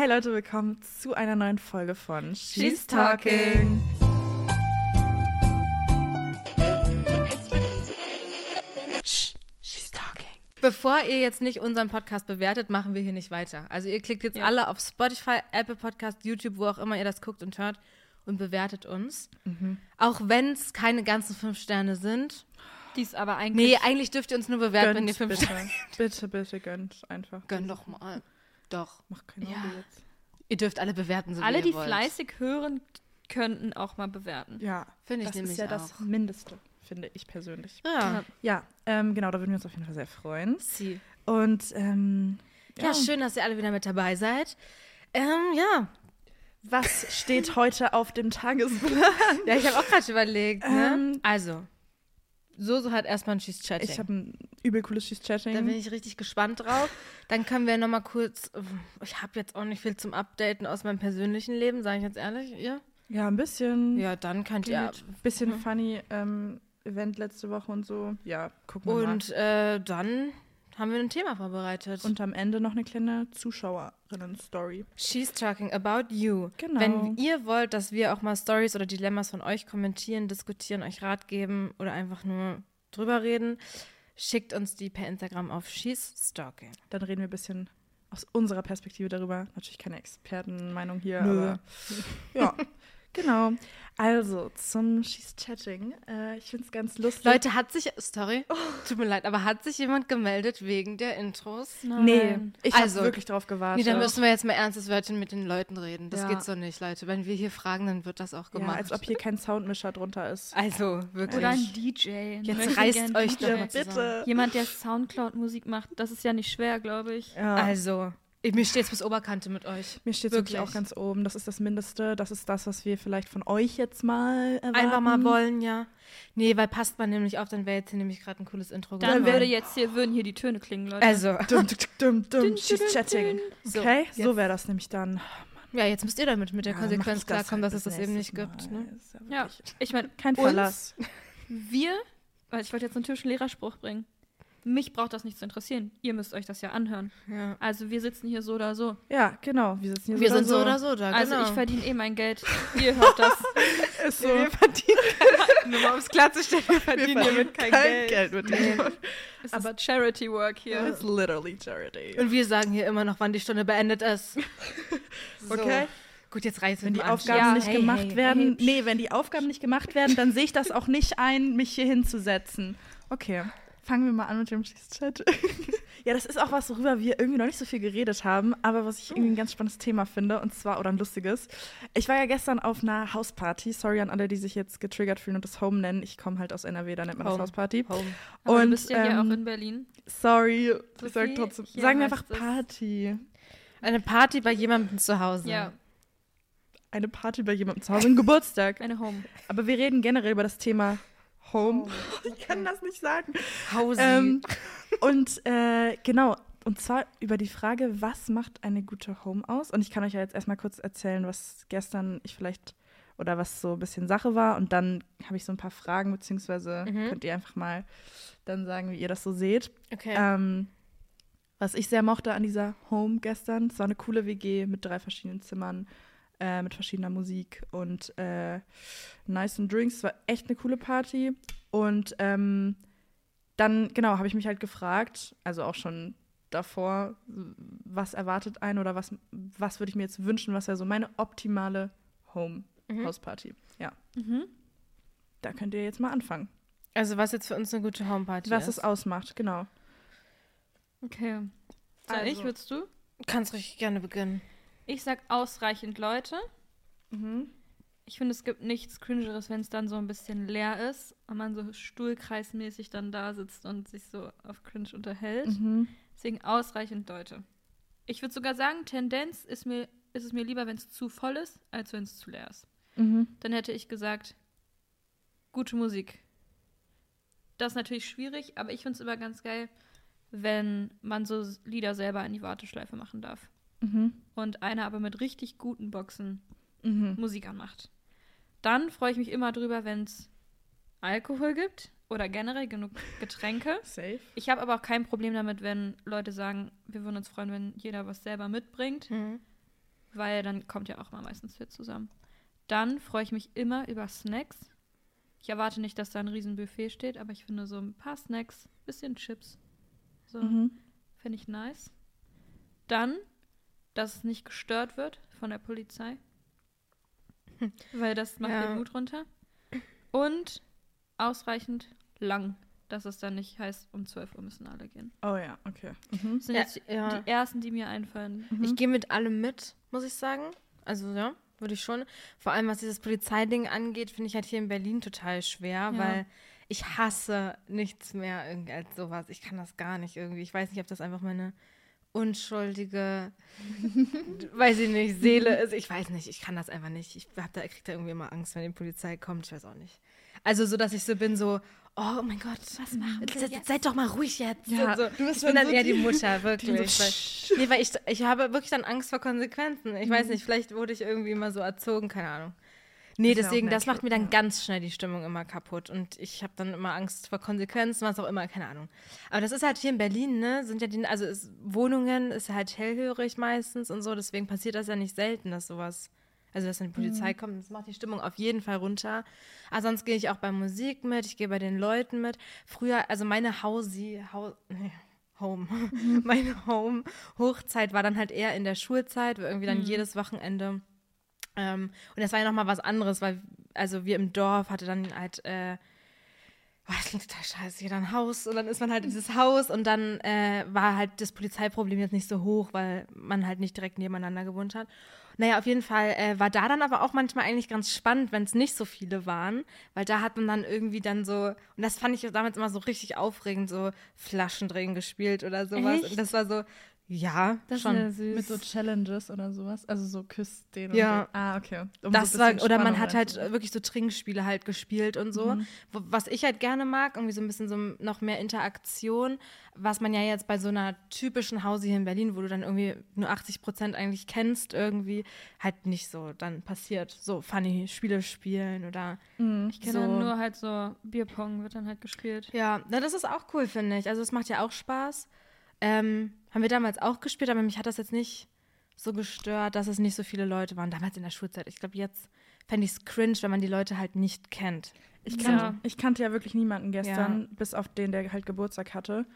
Hey Leute, willkommen zu einer neuen Folge von She's Talking. Bevor ihr jetzt nicht unseren Podcast bewertet, machen wir hier nicht weiter. Also ihr klickt jetzt Ja. alle auf Spotify, Apple Podcast, YouTube, wo auch immer ihr das guckt und hört und bewertet uns. Auch wenn es keine ganzen fünf Sterne sind. Die ist aber eigentlich. Nee, eigentlich dürft ihr uns nur bewerten, wenn ihr fünf bitte. Sterne bitte, bitte gönnt einfach. Gönn doch mal. Doch. Mach keine Ja. Auge jetzt. Ihr dürft alle bewerten, so alle, wie die wollt. fleißig hören, könnten auch mal bewerten. Ja, Finde ich das nämlich ist ja auch. das Mindeste, finde ich persönlich. Ja. Ja, ähm, genau, da würden wir uns auf jeden Fall sehr freuen. Sie. Und ähm, Ja. schön, dass ihr alle wieder mit dabei seid. Ähm, ja. was steht heute auf dem Tagesplan? Ja, ich habe auch gerade überlegt. Ne? Ähm, also, Soso hat erstmal ein She's Chatting. Ich habe ein übel cooles She's Chatting. Da bin ich richtig gespannt drauf. Dann können wir nochmal kurz. Ich habe jetzt auch nicht viel zum Updaten aus meinem persönlichen Leben, sage ich jetzt ehrlich. Ihr? ja, ein bisschen. Ja, dann könnt ihr. Mit bisschen funny ähm, Event letzte Woche und so. Ja, gucken wir mal. Und äh, dann haben wir ein Thema vorbereitet. Und am Ende noch eine kleine Zuschauerinnen-Story. She's talking about you. Genau. Wenn ihr wollt, dass wir auch mal Stories oder Dilemmas von euch kommentieren, diskutieren, euch Rat geben oder einfach nur drüber reden, schickt uns die per Instagram auf She's Stalking. Dann reden wir ein bisschen aus unserer Perspektive darüber. Natürlich keine Expertenmeinung hier, Nö. aber ja, genau. Also zum She's Chatting. Äh, ich finde es ganz lustig. Leute, hat sich, sorry, tut mir leid, aber hat sich jemand gemeldet wegen der Intros? nee, ich habe Also, wirklich drauf gewartet. Nee, da müssen wir jetzt mal ernstes Wörtchen mit den Leuten reden. Das Ja. geht so nicht, Leute. Wenn wir hier fragen, dann wird das auch ja, gemacht. als ob hier kein Soundmischer drunter ist. also, wirklich. Oder ein DJ. Jetzt möchte reißt euch doch mal zusammen. Bitte. Jemand, der Soundcloud-Musik macht, das ist ja nicht schwer, glaube ich. Ja. Also, mir steht es bis Oberkante mit euch. Mir steht wirklich wirklich. auch ganz oben. Das ist das Mindeste. Das ist das, was wir vielleicht von euch jetzt mal erwarten. Einfach mal wollen, ja. Nee, weil passt man nämlich auf, dann wäre jetzt hier nämlich gerade ein cooles Intro Dann würde jetzt hier, würden hier die Töne klingen, Leute. Also, Dum, dum, dum, dum. She's chatting. Okay, so jetzt- wäre das nämlich dann. ja, jetzt müsst ihr damit mit der Konsequenz klarkommen, halt dass es bis das eben nicht gibt. Ne? Ja ich meine, Kein Verlass. wir, weil ich wollte jetzt einen typischen Lehrerspruch bringen. Mich braucht das nicht zu interessieren. Ihr müsst euch das ja anhören. Ja. Also wir sitzen hier so oder so. Ja, genau. Wir sitzen hier Wir so sind so oder so da, Also genau. ich verdiene eh mein Geld. Ihr hört das. Ist so. Wir verdienen kein, nur mal um es klarzustellen, wir verdienen hiermit kein, Geld. mit dem. Es ist Charity Work hier. It's literally charity. Und wir sagen hier immer noch, wann die Stunde beendet ist. So. Okay. Gut, jetzt reißt Wenn die Aufgaben Ja, nicht hey, gemacht hey, werden, hey. nee, wenn die Aufgaben nicht gemacht werden, dann sehe ich das auch nicht ein, mich hier hinzusetzen. Okay, fangen wir mal an mit dem Chat. ja, das ist auch was, worüber wir irgendwie noch nicht so viel geredet haben, aber was ich irgendwie ein ganz spannendes Thema finde, und zwar, oder ein lustiges. Ich war ja gestern auf einer Hausparty, sorry an alle, die sich jetzt getriggert fühlen und das Home nennen. Ich komme halt aus NRW, da nennt man Home. das Hausparty. Home. Aber und, du bist ja hier ähm, auch in Berlin. Sorry, ich sag trotzdem, hier sagen wir einfach Party. Eine Party bei jemandem zu Hause. Ja, Eine Party bei jemandem zu Hause, ein Geburtstag. eine Home. Aber wir reden generell über das Thema Home. Ich kann das nicht sagen. Hausi. Ähm, und äh, genau, und zwar über die Frage, was macht eine gute Home aus? Und ich kann euch ja jetzt erstmal kurz erzählen, was gestern ich vielleicht oder was so ein bisschen Sache war. Und dann habe ich so ein paar Fragen, beziehungsweise Mhm. könnt ihr einfach mal dann sagen, wie ihr das so seht. okay. Ähm, was ich sehr mochte an dieser Home gestern, es war eine coole WG mit drei verschiedenen Zimmern, äh, mit verschiedener Musik und äh, nice Drinks. Es war echt eine coole Party. Und ähm, dann, genau, habe ich mich halt gefragt, also auch schon davor, was erwartet einen oder was, was würde ich mir jetzt wünschen, was wäre so meine optimale Home-Hausparty. Ja, Mhm. da könnt ihr jetzt mal anfangen. also was jetzt für uns eine gute Homeparty Was ist. es ausmacht, genau. Okay. Soll Also. ich, willst du? Kannst richtig gerne beginnen. Ich sag ausreichend Leute. Mhm. Ich finde, es gibt nichts Cringeres, wenn es dann so ein bisschen leer ist und man so stuhlkreismäßig dann da sitzt und sich so auf Cringe unterhält. Mhm. Deswegen ausreichend Leute. Ich würde sogar sagen, Tendenz ist, mir, ist es mir lieber, wenn es zu voll ist, als wenn es zu leer ist. Mhm. Dann hätte ich gesagt, gute Musik. Das ist natürlich schwierig, aber ich finde es immer ganz geil, wenn man so Lieder selber in die Warteschleife machen darf. Mhm. Und einer aber mit richtig guten Boxen Mhm. Musik anmacht. Dann freue ich mich immer drüber, wenn es Alkohol gibt oder generell genug Getränke. Safe. Ich habe aber auch kein Problem damit, wenn Leute sagen, wir würden uns freuen, wenn jeder was selber mitbringt. Mhm. weil dann kommt ja auch mal meistens viel zusammen. Dann freue ich mich immer über Snacks. Ich erwarte nicht, dass da ein Riesenbuffet steht, aber ich finde so ein paar Snacks, bisschen Chips. So, Mhm. finde ich nice. Dann, dass es nicht gestört wird von der Polizei. Weil das macht Ja. den Mut runter. Und ausreichend lang, dass es dann nicht heißt, um 12 Uhr müssen alle gehen. Oh ja, okay. Mhm. Das sind Ja, jetzt die, ja. die ersten, die mir einfallen. Mhm. Ich gehe mit allem mit, muss ich sagen. Also ja, würde ich schon. Vor allem was dieses Polizeiding angeht, finde ich halt hier in Berlin total schwer, Ja. weil ich hasse nichts mehr irgendwie als sowas. Ich kann das gar nicht irgendwie. Ich weiß nicht, ob das einfach meine unschuldige, weiß ich nicht, Seele ist. Ich weiß nicht, ich kann das einfach nicht. Ich hab da, krieg da irgendwie immer Angst, wenn die Polizei kommt. Ich weiß auch nicht. Also so, dass ich so bin, so, oh mein Gott, was machen wir seid, jetzt? seid doch mal ruhig jetzt. Ja, so. du bist ich bin dann so eher die Mutter, wirklich. So, weil, Nee, weil ich, ich habe wirklich dann Angst vor Konsequenzen. Ich Mhm. weiß nicht, vielleicht wurde ich irgendwie immer so erzogen, keine Ahnung. Nee, deswegen, das macht mir dann ja. ganz schnell die Stimmung immer kaputt. Und ich habe dann immer Angst vor Konsequenzen, was auch immer, keine Ahnung. Aber das ist halt hier in Berlin, ne? Sind ja die, also ist, Wohnungen ist halt hellhörig meistens und so, deswegen passiert das ja nicht selten, dass sowas. Also, dass dann die Polizei kommt, das macht die Stimmung auf jeden Fall runter. Aber sonst gehe ich auch bei Musik mit, ich gehe bei den Leuten mit. Früher, also meine Hausi, Hau, nee, Home, meine Home-Hochzeit war dann halt eher in der Schulzeit, wo irgendwie dann jedes Wochenende. Ähm, und das war ja nochmal was anderes, weil, also wir im Dorf hatte dann halt, äh, oh, das klingt total scheiße, hier ein Haus und dann ist man halt in dieses Haus und dann äh, war halt das Polizeiproblem jetzt nicht so hoch, weil man halt nicht direkt nebeneinander gewohnt hat. Naja, auf jeden Fall äh, war da dann aber auch manchmal eigentlich ganz spannend, wenn es nicht so viele waren, weil da hat man dann irgendwie dann so, und das fand ich damals immer so richtig aufregend, so Flaschendrehen gespielt oder sowas. Echt? Und das war so, ja, Das schon. ist ja süß. Mit so Challenges oder sowas. Also so küsst den Ja. und den. Ah, okay. Um das so war, oder man hat halt reinzubringen. wirklich so Trinkspiele halt gespielt und so. Mhm. Wo, was ich halt gerne mag, irgendwie so ein bisschen so noch mehr Interaktion, was man ja jetzt bei so einer typischen Hause hier in Berlin, wo du dann irgendwie nur 80 Prozent eigentlich kennst, irgendwie halt nicht so dann passiert. So funny Spiele spielen oder Mhm. Ich kenne so. dann nur halt so Bierpong wird dann halt gespielt. Ja, na, das ist auch cool, finde ich. Also es macht ja auch Spaß. Ähm, haben wir damals auch gespielt, aber mich hat das jetzt nicht so gestört, dass es nicht so viele Leute waren. Damals in der Schulzeit. Ich glaube, jetzt fände ich es cringe, wenn man die Leute halt nicht kennt. Ich, Ja. kannte, ich kannte ja wirklich niemanden gestern, bis auf den, der halt Geburtstag hatte.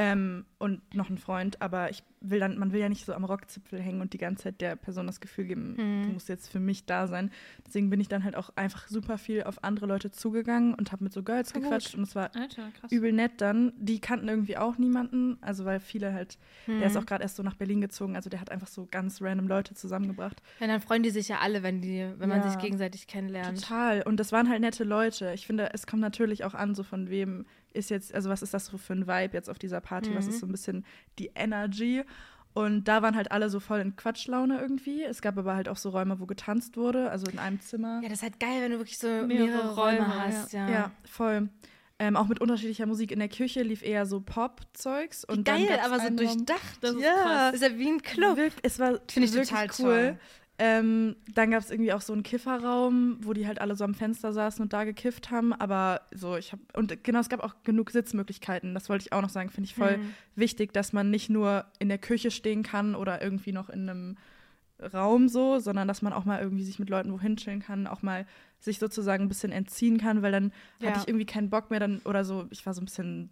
Ähm, und noch einen Freund, aber ich will dann, man will ja nicht so am Rockzipfel hängen und die ganze Zeit der Person das Gefühl geben, Mhm. du musst jetzt für mich da sein. Deswegen bin ich dann halt auch einfach super viel auf andere Leute zugegangen und habe mit so Girls Voll gequatscht gut. und es war Alter, übel nett dann. Die kannten irgendwie auch niemanden, also weil viele halt, der ist auch gerade erst so nach Berlin gezogen, also der hat einfach so ganz random Leute zusammengebracht. Ja, dann freuen die sich ja alle, wenn die, wenn man Ja. sich gegenseitig kennenlernt. Total. Und das waren halt nette Leute. Ich finde, es kommt natürlich auch an, so von wem ist jetzt, also was ist das so für ein Vibe jetzt auf dieser Party? Was Mhm. ist so ein bisschen die Energy? Und da waren halt alle so voll in Quatschlaune irgendwie. Es gab aber halt auch so Räume, wo getanzt wurde, also in einem Zimmer. Ja, das ist halt geil, wenn du wirklich so mehrere, Mehrere Räume, Räume, hast. Ja. Ja, voll. Ähm, auch mit unterschiedlicher Musik in der Küche lief eher so Pop-Zeugs. Geil, aber so durchdacht. Das ist Ja. krass. Das ist ja wie ein Club. Wirk- es war Finde ich wirklich total cool. toll. Ähm, dann gab es irgendwie auch so einen Kifferraum, wo die halt alle so am Fenster saßen und da gekifft haben. Aber so, ich habe. Und genau, es gab auch genug Sitzmöglichkeiten. Das wollte ich auch noch sagen. Finde ich voll Mhm. wichtig, dass man nicht nur in der Küche stehen kann oder irgendwie noch in einem Raum so, sondern dass man auch mal irgendwie sich mit Leuten wohin chillen kann, auch mal sich sozusagen ein bisschen entziehen kann, weil dann Ja. hatte ich irgendwie keinen Bock mehr dann oder so, ich war so ein bisschen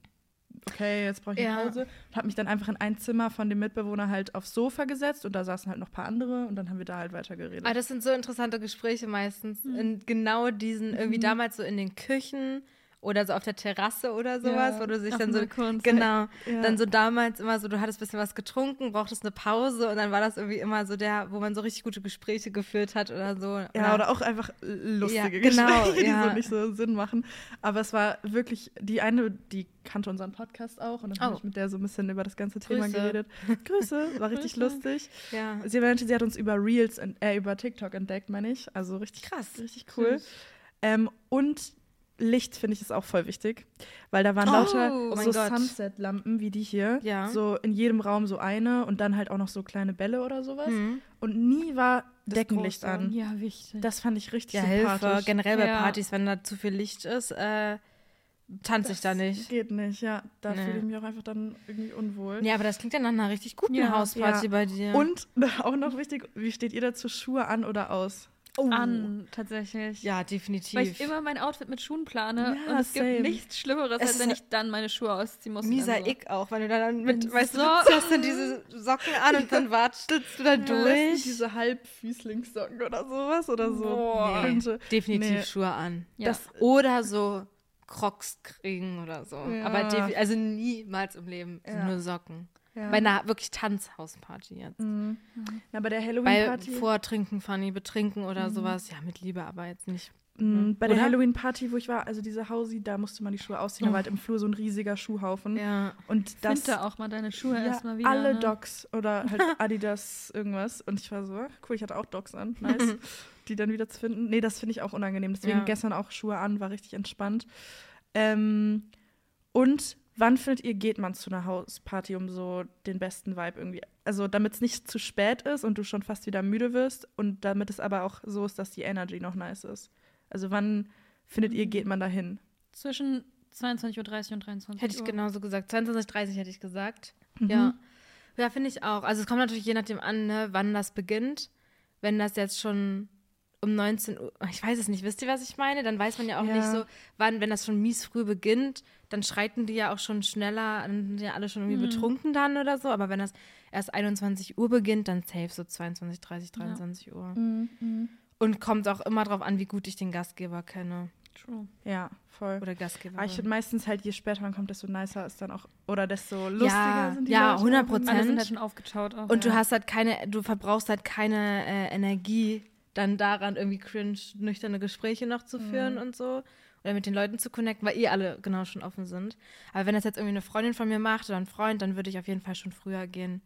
okay, jetzt brauche ich eine Ja. Pause und habe mich dann einfach in ein Zimmer von dem Mitbewohner halt aufs Sofa gesetzt und da saßen halt noch ein paar andere und dann haben wir da halt weiter geredet. Aber das sind so interessante Gespräche meistens. Mhm. In genau diesen, irgendwie damals so in den Küchen oder so auf der Terrasse oder sowas, Ja, wo du sich dann so. Balkon. Genau. Ja. Dann so damals immer so, du hattest ein bisschen was getrunken, brauchtest eine Pause und dann war das irgendwie immer so der, wo man so richtig gute Gespräche geführt hat oder so. Ja, oder auch einfach lustige Ja, genau, Gespräche, die so nicht so Sinn machen. Aber es war wirklich, die eine, die kannte unseren Podcast auch und dann habe Oh. ich mit der so ein bisschen über das ganze Thema Grüße. geredet. Grüße, war richtig lustig. Ja. Sie meinte, sie hat uns über Reels, äh, über TikTok entdeckt, meine ich. Also richtig Krass. Richtig cool. Ähm, und Licht finde ich ist auch voll wichtig, weil da waren Oh, lauter oh so. Sunset-Lampen wie die hier. Ja. So in jedem Raum so eine und dann halt auch noch so kleine Bälle oder sowas. Mhm. Und nie war Das Deckenlicht Große. an. Ja, wichtig. Das fand ich richtig Ja, Hilfe. sympathisch. Generell bei Ja. Partys, wenn da zu viel Licht ist, äh, tanze ich da nicht. Geht nicht, ja. Da Nee. fühle ich mich auch einfach dann irgendwie unwohl. Ja, aber das klingt ja nach einer richtig guten Ja. Hausparty Ja. bei dir. Und auch noch wichtig, wie steht ihr dazu? Schuhe an oder aus? Oh. An, tatsächlich. Ja, definitiv. Weil ich immer mein Outfit mit Schuhen plane. Ja, und es same. gibt nichts Schlimmeres, Es als wenn ich dann meine Schuhe ausziehen muss. Mieser so. Ick auch, wenn du dann mit, Bin weißt du, so- du ziehst dann diese Socken an und dann wartest du da sind durch. diese Halbfüßlingssocken oder sowas oder so. Boah. Nee, definitiv Nee. Schuhe an. Ja. Das, Oder so Crocs kriegen oder so. Ja. Aber also niemals im Leben Ja. nur Socken. Ja. Bei einer wirklich Tanzhausparty jetzt. Mhm. Ja, bei der Bei Halloween-Party. Vortrinken, Funny, betrinken oder sowas. Ja, mit Liebe, aber jetzt nicht. Mhm, bei der Oder? Halloween-Party, wo ich war, also diese Hausi, da musste man die Schuhe ausziehen. Da war halt im Flur so ein riesiger Schuhhaufen. Ja. Und das Find da auch mal deine Schuhe ja, erstmal wieder. alle ne? Docs oder halt Adidas irgendwas. Und ich war so, ach, cool, ich hatte auch Docs an. Nice. die dann wieder zu finden. Nee, das finde ich auch unangenehm. Deswegen Ja. gestern auch Schuhe an, war richtig entspannt. Ähm, und wann findet ihr, geht man zu einer Hausparty, um so den besten Vibe irgendwie? Also, damit es nicht zu spät ist und du schon fast wieder müde wirst und damit es aber auch so ist, dass die Energy noch nice ist. Also, wann findet ihr, geht man dahin? Zwischen 22.30 Uhr und 23 Hätte ich Uhr. genauso gesagt. 22.30 hätte ich gesagt. Mhm. Ja. Ja, finde ich auch. Also es kommt natürlich je nachdem an, ne, wann das beginnt. Wenn das jetzt schon um 19 Uhr, ich weiß es nicht, wisst ihr, was ich meine? Dann weiß man ja auch Ja. nicht so, wann, wenn das schon mies früh beginnt, dann schreiten die ja auch schon schneller, dann sind ja alle schon irgendwie betrunken dann oder so. Aber wenn das erst 21 Uhr beginnt, dann safe so 22, 30, 23 Uhr. Mhm. Und kommt auch immer drauf an, wie gut ich den Gastgeber kenne. True. Ja, voll. Oder Gastgeberin. Aber ich finde meistens halt, je später man kommt, desto nicer ist dann auch, oder desto lustiger Ja, sind die ja, Leute. 100 auch. Prozent. Alle sind halt schon aufgetaut auch. Und du ja. hast halt keine, du verbrauchst halt keine äh, Energie, dann daran irgendwie cringe, nüchterne Gespräche noch zu führen und so. Oder mit den Leuten zu connecten, weil eh alle genau schon offen sind. Aber wenn das jetzt irgendwie eine Freundin von mir macht oder ein Freund, dann würde ich auf jeden Fall schon früher gehen,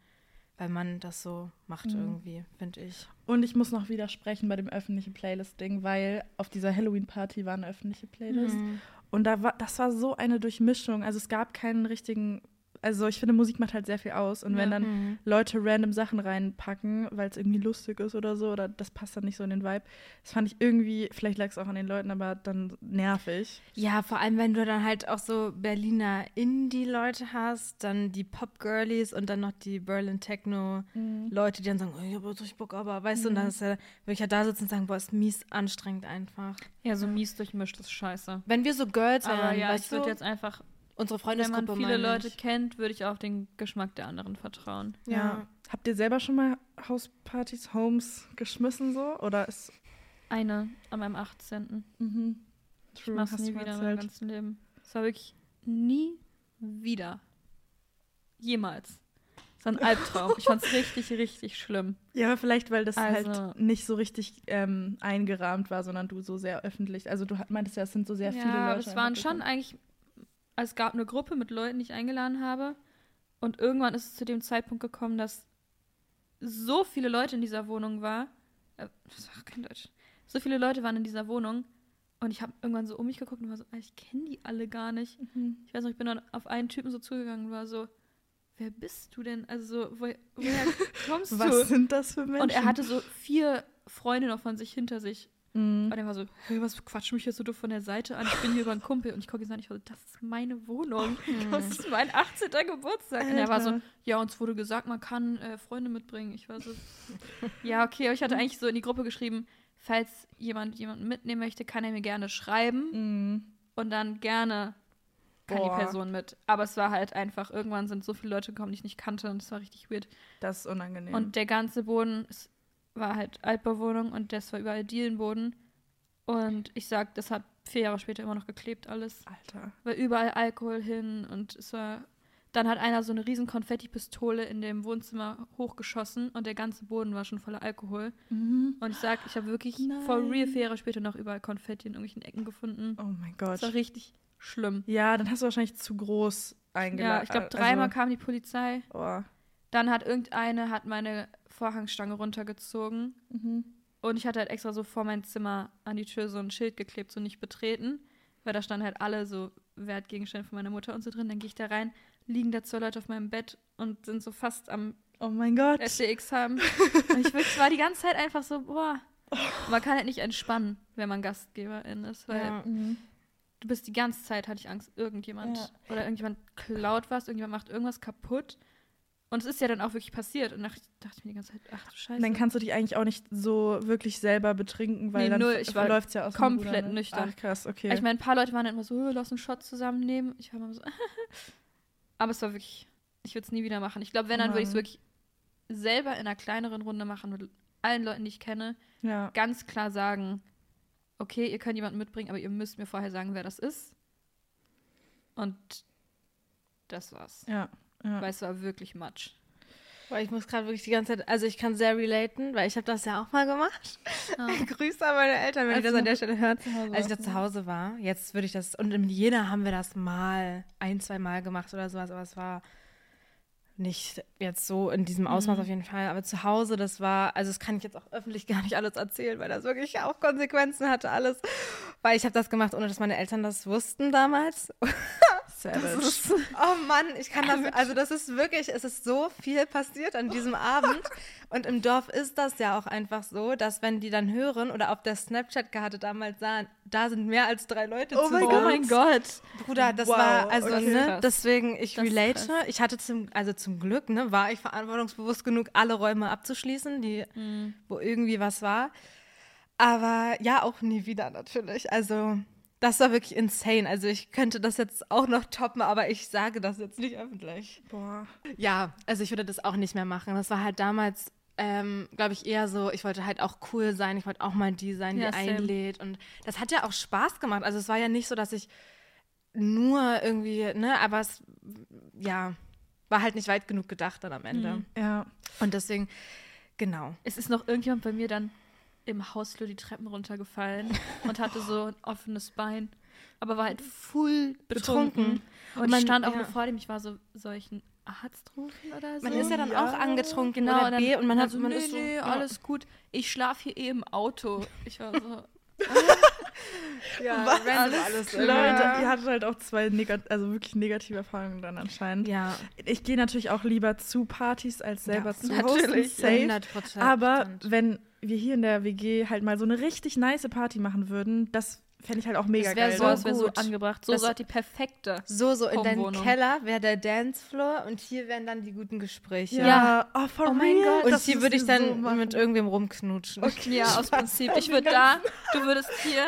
weil man das so macht irgendwie, finde ich. Und ich muss noch widersprechen bei dem öffentlichen Playlist-Ding, weil auf dieser Halloween-Party war eine öffentliche Playlist. Mhm. Und da war, das war so eine Durchmischung. Also es gab keinen richtigen, also ich finde, Musik macht halt sehr viel aus. Und wenn Ja. dann Mhm. Leute random Sachen reinpacken, weil es irgendwie lustig ist oder so, oder das passt dann nicht so in den Vibe, das fand ich irgendwie, vielleicht lag es auch an den Leuten, aber dann nervig. Ja, vor allem, wenn du dann halt auch so Berliner Indie-Leute hast, dann die Pop-Girlies und dann noch die Berlin-Techno-Leute, die dann sagen, oh, ich hab richtig Bock, aber weißt du, und dann ist ja, würde ich ja da sitzen und sagen, boah, ist mies anstrengend einfach. Ja, so mies durchmischt ist scheiße. Wenn wir so Girls wären, Aber ja, ich weißt würde du, jetzt einfach, unsere wenn man Freundesgruppe viele meine Leute ich. kennt, würde ich auf den Geschmack der anderen vertrauen. Ja. Habt ihr selber schon mal Hauspartys, Homes geschmissen so? Oder ist. Eine an meinem 18. Mhm. Ich mach's hast nie wieder in meinem erzählt. ganzen Leben. Es war wirklich nie wieder. Jemals. War ein Albtraum. Ich fand's richtig, richtig schlimm. Ja, aber vielleicht, weil das Also- halt nicht so richtig ähm, eingerahmt war, sondern du so sehr öffentlich. Also du hat- meintest ja, es sind so sehr viele ja, Leute. aber es waren schon eigentlich, es gab eine Gruppe mit Leuten, die ich eingeladen habe. Und irgendwann ist es zu dem Zeitpunkt gekommen, dass so viele Leute in dieser Wohnung war. Äh, das war kein Deutsch. So viele Leute waren in dieser Wohnung. Und ich habe irgendwann so um mich geguckt und war so, "Alter, ich kenne die alle gar nicht. Mhm. Ich weiß noch, ich bin dann auf einen Typen so zugegangen und war so, wer bist du denn? Also, so, wo, woher kommst Was du? sind das für Menschen? Und er hatte so vier Freunde noch von sich hinter sich. Mhm. Und er war so, hey, was quatsch mich jetzt so doof von der Seite an? Ich bin hier über einen Kumpel. Und ich gucke ihn an, ich war so, das ist meine Wohnung. Das ist mein 18. Geburtstag. Und er war so, Alter. ja, uns wurde gesagt, man kann äh, Freunde mitbringen. Ich war so, ja, okay. Aber ich hatte eigentlich so in die Gruppe geschrieben, falls jemand jemanden mitnehmen möchte, kann er mir gerne schreiben. Mhm. Und dann gerne kann Boah. die Person mit. Aber es war halt einfach, irgendwann sind so viele Leute gekommen, die ich nicht kannte. Und es war richtig weird. Das ist unangenehm. Und der ganze Boden es war halt Altbauwohnung und das war überall Dielenboden. Und ich sag, das hat vier Jahre später immer noch geklebt alles. Alter. War überall Alkohol hin und es war. Dann hat einer so eine riesen Konfetti-Pistole in dem Wohnzimmer hochgeschossen und der ganze Boden war schon voller Alkohol. Mhm. Und ich sag, ich habe wirklich Nein. for real vier Jahre später noch überall Konfetti in irgendwelchen Ecken gefunden. Oh mein Das war Gott. richtig schlimm. Ja, dann hast du wahrscheinlich zu groß eingeladen. Ja, ich glaube, dreimal kam die Polizei. Oh. Dann hat irgendeine hat meine Vorhangstange runtergezogen Mhm. und ich hatte halt extra so vor mein Zimmer an die Tür so ein Schild geklebt, so nicht betreten, weil da standen halt alle so Wertgegenstände von meiner Mutter und so drin. Dann gehe ich da rein, liegen da zwei Leute auf meinem Bett und sind so fast am Oh mein Gott. SDX haben. und ich wirklich war die ganze Zeit einfach so, boah. Man kann halt nicht entspannen, wenn man Gastgeberin ist, weil Ja. Mhm. du bist die ganze Zeit, hatte ich Angst, irgendjemand Ja. oder irgendjemand klaut was, irgendjemand macht irgendwas kaputt. Und es ist ja dann auch wirklich passiert. Und nach, dachte ich mir die ganze Zeit, ach du Scheiße. Dann kannst du dich eigentlich auch nicht so wirklich selber betrinken, weil Nee, dann null. Ich war läuft ja aus komplett Ruder, ne? nüchtern. Ach krass, okay. Ich meine, ein paar Leute waren dann immer so, "Oh, lass einen Shot zusammennehmen. Ich war immer so, aber es war wirklich, ich würde es nie wieder machen. Ich glaube, wenn, dann würde ich es Mann. wirklich selber in einer kleineren Runde machen mit allen Leuten, die ich kenne. ja. Ganz klar sagen, okay, ihr könnt jemanden mitbringen, aber ihr müsst mir vorher sagen, wer das ist. Und das war's. Ja. Ja. Weil es war wirklich Matsch. Weil ich muss gerade wirklich die ganze Zeit, also ich kann sehr relaten, weil ich habe das ja auch mal gemacht. Ah. Grüße an meine Eltern, wenn die das du an der Stelle hören. Als ich da zu? Hause war, jetzt würde ich das, und in Jena haben wir das mal, ein, zwei Mal gemacht oder sowas, aber es war nicht jetzt so in diesem Ausmaß Mhm. auf jeden Fall. Aber zu Hause, das war, also das kann ich jetzt auch öffentlich gar nicht alles erzählen, weil das wirklich auch Konsequenzen hatte, alles. Weil ich habe das gemacht, ohne dass meine Eltern das wussten damals. Savage. Oh Mann, ich kann das, also das ist wirklich, es ist so viel passiert an diesem Abend. Und im Dorf ist das ja auch einfach so, dass wenn die dann hören oder auf der Snapchat-Karte damals sahen, da sind mehr als drei Leute Oh zu mein. Gott. Oh mein Gott. Bruder, das Wow, war, also, okay. ne, deswegen, ich Das ist relate. Ich hatte zum, also zum Glück, ne, war ich verantwortungsbewusst genug, alle Räume abzuschließen, die, Mhm. wo irgendwie was war. Aber ja, auch nie wieder natürlich. Also, das war wirklich insane. Also, ich könnte das jetzt auch noch toppen, aber ich sage das jetzt nicht öffentlich. Boah. Ja, also ich würde das auch nicht mehr machen. Das war halt damals, ähm, glaube ich, eher so, ich wollte halt auch cool sein, ich wollte auch mal die sein, die Ja, einlädt. Und das hat ja auch Spaß gemacht. Also es war ja nicht so, dass ich nur irgendwie, ne, aber es, ja, war halt nicht weit genug gedacht dann am Ende. Mhm. Ja. Und deswegen, genau. Es ist noch irgendjemand bei mir dann im Hausflur die Treppen runtergefallen und hatte so ein offenes Bein, aber war halt full betrunken. Betrunken. Und Und man- ich stand auch ja. nur vor dem, ich war so, soll ich einen Arzt rufen oder so? Man ist ja dann Ja. auch angetrunken genau, oder B und man hat, so, man nee, ist so, nee, ja. alles gut. Ich schlafe hier eh im Auto. Ich war so, ja, Was? random alles. Leute, irgendwie. ihr hattet halt auch zwei negat also wirklich negative Erfahrungen dann anscheinend. Ja, Ich gehe natürlich auch lieber zu Partys als selber Ja, zu natürlich. Hosten, safe. 100%. Aber wenn wir hier in der WG halt mal so eine richtig nice Party machen würden, das fände ich halt auch mega Das geil. so das wäre so gut. angebracht. So Das- sollte die perfekte. So, so in deinem. Keller wäre der Dancefloor und hier wären dann die guten Gespräche. ja. oh, for Oh mein real? Gott. Und hier würde ich dann so mit irgendwem rumknutschen. Ja, aus Prinzip. Ich würde da, du würdest hier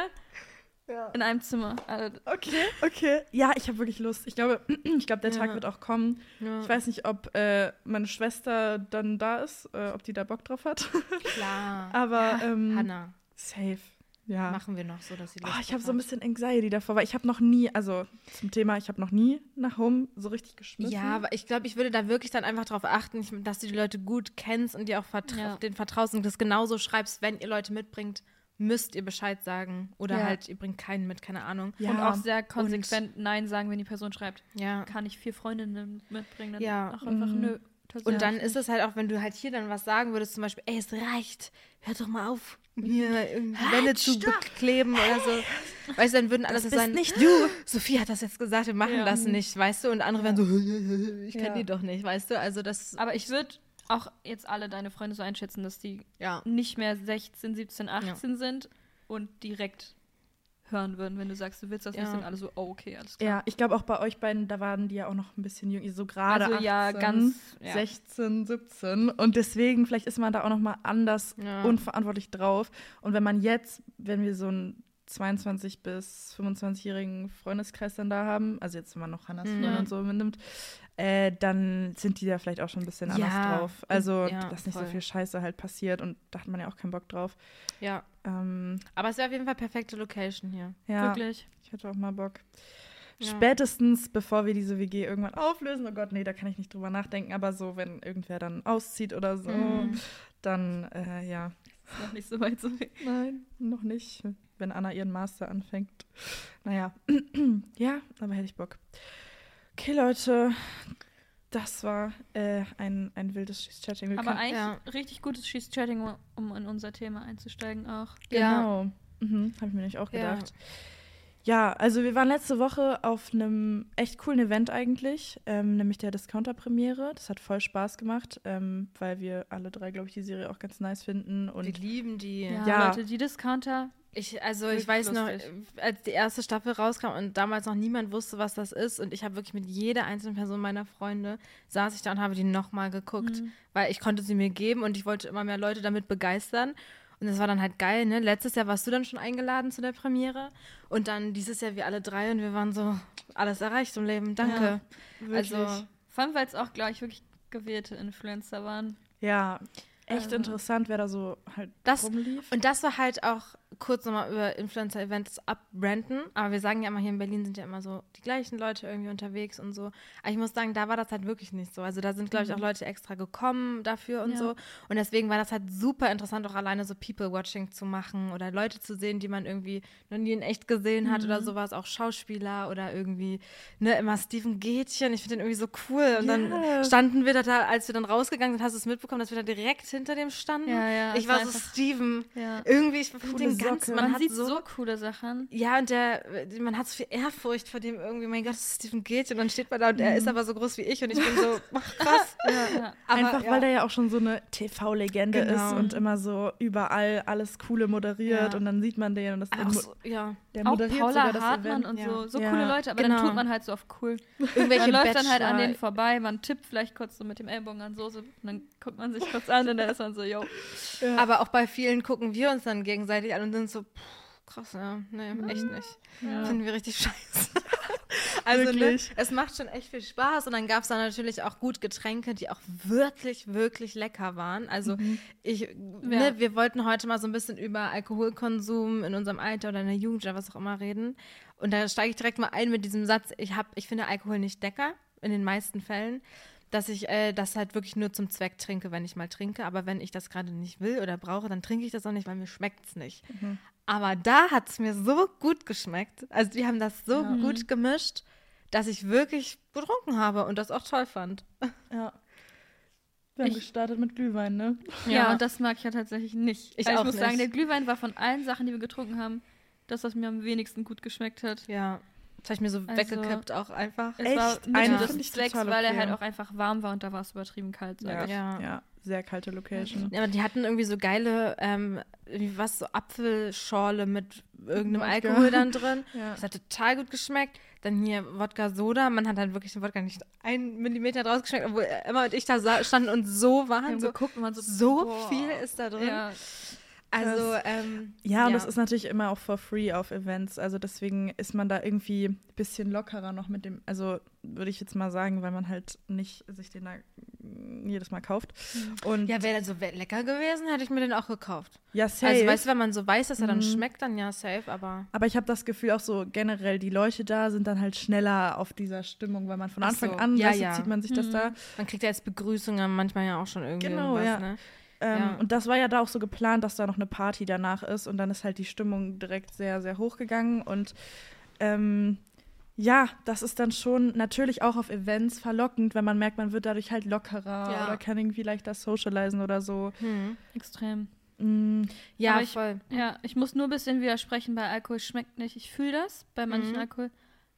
in einem Zimmer. Also, Okay, okay. Ja, ich habe wirklich Lust. Ich glaube, ich glaube, der Tag Ja. wird auch kommen. Ja, Ich weiß nicht, ob äh, meine Schwester dann da ist, äh, ob die da Bock drauf hat. klar. Aber ja, ähm, Hanna, safe. Ja. machen wir noch so, dass sie Oh, Lust ich habe so ein bisschen Anxiety davor, weil ich habe noch nie, also zum Thema, ich habe noch nie nach Home so richtig geschmissen. Ja, aber ich glaube, ich würde da wirklich dann einfach darauf achten, dass du die Leute gut kennst und dir auch vertra Ja. den vertraust und das genauso schreibst, wenn ihr Leute mitbringt, müsst ihr Bescheid sagen. Oder Ja. halt, ihr bringt keinen mit, keine Ahnung. Ja. Und auch sehr konsequent Nein sagen, wenn die Person schreibt, Ja. kann ich vier Freundinnen mitbringen. Dann Ja. auch einfach Mhm. nö. Und dann ist es halt auch, wenn du halt hier dann was sagen würdest, zum Beispiel, ey, es reicht, hör doch mal auf, mir irgendwie Wände zu kleben oder so. Weißt du, dann würden alle so bist sagen, nicht du, Sophie hat das jetzt gesagt, wir machen Ja. das nicht, weißt du? Und andere wären so, ich kenne Ja. die doch nicht, weißt du? Also das, Aber ich würde auch jetzt alle deine Freunde so einschätzen, dass die ja. nicht mehr 16, 17, 18 sind und direkt hören würden, wenn du sagst, du willst das Ja. nicht, sind alle so, oh, okay, alles klar. Ja, ich glaube auch bei euch beiden, da waren die ja auch noch ein bisschen jünger, so gerade Also 18, ja, ganz, ja. 16, 17 und deswegen vielleicht ist man da auch noch mal anders Ja. unverantwortlich drauf und wenn man jetzt, wenn wir so einen 22 bis 25-jährigen Freundeskreis dann da haben, also jetzt wenn man noch Hannas Mhm. Freunde und so mitnimmt, äh, dann sind die da vielleicht auch schon ein bisschen anders Ja, drauf. Also, ja, dass nicht voll. so viel Scheiße halt passiert und da hat man ja auch keinen Bock drauf. ja. Ähm, Aber es wäre auf jeden Fall perfekte Location hier. ja, Wirklich. ich hätte auch mal Bock. Ja. Spätestens, bevor wir diese WG irgendwann auflösen, oh Gott, nee, da kann ich nicht drüber nachdenken, aber so, wenn irgendwer dann auszieht oder so, Mhm. dann, äh, ja. Ist noch nicht so weit so. Nein, noch nicht, wenn Anna ihren Master anfängt. Naja, ja, aber hätte ich Bock. Okay, Leute, das war äh, ein, ein wildes Schieß-Chatting. Wir Aber können- eigentlich Ja. richtig gutes Schieß-Chatting, um- in unser Thema einzusteigen auch. Genau. Mhm, Habe ich mir nämlich auch Ja. gedacht. Ja. also wir waren letzte Woche auf einem echt coolen Event eigentlich, ähm, nämlich der Discounter-Premiere. Das hat voll Spaß gemacht, ähm, weil wir alle drei, glaube ich, die Serie auch ganz nice finden. Wir Und lieben die. Ja, Ja. Leute, die Discounter Ich, also ich weiß noch, lustig. als die erste Staffel rauskam und damals noch niemand wusste, was das ist und ich habe wirklich mit jeder einzelnen Person meiner Freunde saß ich da und habe die nochmal geguckt, Mhm. weil ich konnte sie mir geben und ich wollte immer mehr Leute damit begeistern. Und das war dann halt geil, ne? Letztes Jahr warst du dann schon eingeladen zu der Premiere und dann dieses Jahr wir alle drei und wir waren so, alles erreicht im Leben, danke. Wirklich. Also, Vor allem, weil es auch, glaube ich, wirklich gewählte Influencer waren. ja, echt Also- interessant, wer da so halt Das- rumlief. Und das war halt auch kurz nochmal über Influencer-Events abbranden. Aber wir sagen ja immer, hier in Berlin sind ja immer so die gleichen Leute irgendwie unterwegs und so. Aber ich muss sagen, da war das halt wirklich nicht so. Also da sind, glaube ich, auch Leute extra gekommen dafür und Ja. so. Und deswegen war das halt super interessant, auch alleine so People-Watching zu machen oder Leute zu sehen, die man irgendwie noch nie in echt gesehen hat oder sowas. Auch Schauspieler oder irgendwie, ne, immer Steven Gätchen. Ich finde den irgendwie so cool. Und dann Ja. standen wir da, als wir dann rausgegangen sind, hast du es mitbekommen, dass wir da direkt hinter dem standen. Ja, ja, Ich war war so Steven. Ja. Irgendwie, ich finde den. Ganz, man, Man, hat sieht so, so, coole Sachen. ja, und der, man hat so viel Ehrfurcht vor dem irgendwie, mein Gott, das ist Stephen Gätchen. Und dann steht man da und er ist aber so groß wie ich und ich bin so, ach, krass. Ja. Aber, Einfach, ja. weil der ja auch schon so eine TV-Legende Genau. ist und immer so überall alles Coole moderiert Ja. und dann sieht man den und das auch so, ja, der Auch Paula sogar das Hartmann Event. und Ja. so. So Ja, coole Leute, aber genau. dann tut man halt so auf cool. irgendwelche Man läuft dann halt an denen vorbei, man tippt vielleicht kurz so mit dem Ellbogen an Soße und dann guckt man sich kurz an und dann ist man so, yo. Ja. Aber auch bei vielen gucken wir uns dann gegenseitig an und sind so, pff, krass, ja, nee, echt nicht. Ja. Finden wir richtig scheiße. also, ne, es macht schon echt viel Spaß und dann gab es da natürlich auch gut Getränke, die auch wirklich, wirklich lecker waren. Also, ich, ne, wir wollten heute mal so ein bisschen über Alkoholkonsum in unserem Alter oder in der Jugend oder was auch immer reden. Und da steige ich direkt mal ein mit diesem Satz, ich, hab, ich finde Alkohol nicht Decker, in den meisten Fällen. Dass ich äh, das halt wirklich nur zum Zweck trinke, wenn ich mal trinke. Aber wenn ich das gerade nicht will oder brauche, dann trinke ich das auch nicht, weil mir schmeckt es nicht. Aber da hat es mir so gut geschmeckt. Also die haben das so gut gemischt, dass ich wirklich getrunken habe und das auch toll fand. Ja. Wir haben Ich- gestartet mit Glühwein, ne? Ja, Ja. und das mag ich ja tatsächlich nicht. Ich Also ich muss sagen, nicht. der Glühwein war von allen Sachen, die wir getrunken haben, das, was mir am wenigsten gut geschmeckt hat. Ja. Das habe ich mir so Also- weggekippt auch einfach. Es Echt? war Mittel find des ich Zwecks, total weil er okay. halt auch einfach warm war und da war es übertrieben kalt. sag Ja. Ja. Ja, sehr kalte Location. Ja, aber die hatten irgendwie so geile, ähm, was, so Apfelschorle mit irgendeinem Wodka. Alkohol dann drin. Ja. Das hat total gut geschmeckt. Dann hier Wodka Soda. Man hat halt wirklich den Wodka nicht einen Millimeter draus geschmeckt, obwohl Emma und ich da standen und so Wir waren. haben So, geguckt waren so, so boah. viel ist da drin. Ja, Also, ähm, Ja, und das ist natürlich immer auch for free auf Events. Also deswegen ist man da irgendwie ein bisschen lockerer noch mit dem, also würde ich jetzt mal sagen, weil man halt nicht sich den da jedes Mal kauft. Und ja, wäre der so lecker gewesen, hätte ich mir den auch gekauft. ja, safe. Also, weißt du, wenn man so weiß, dass er dann Mhm. schmeckt, dann ja, safe, aber. aber ich habe das Gefühl auch so generell, die Leute da sind dann halt schneller auf dieser Stimmung, weil man von Anfang so, an, ja, weißt ja. zieht man sich das Mhm. da. Man kriegt ja als Begrüßungen manchmal ja auch schon irgendwie Genau, irgendwas, ja. ne? Ähm, Ja. Und das war ja da auch so geplant, dass da noch eine Party danach ist und dann ist halt die Stimmung direkt sehr, sehr hochgegangen und ähm, ja, das ist dann schon natürlich auch auf Events verlockend, wenn man merkt, man wird dadurch halt lockerer Ja. oder kann irgendwie leichter socialisen oder so. Hm. extrem. Mm, Ja, ich- voll. Ja, ich muss nur ein bisschen widersprechen bei Alkohol. Schmeckt nicht. Ich fühle das bei manchen Mhm. Alkohol.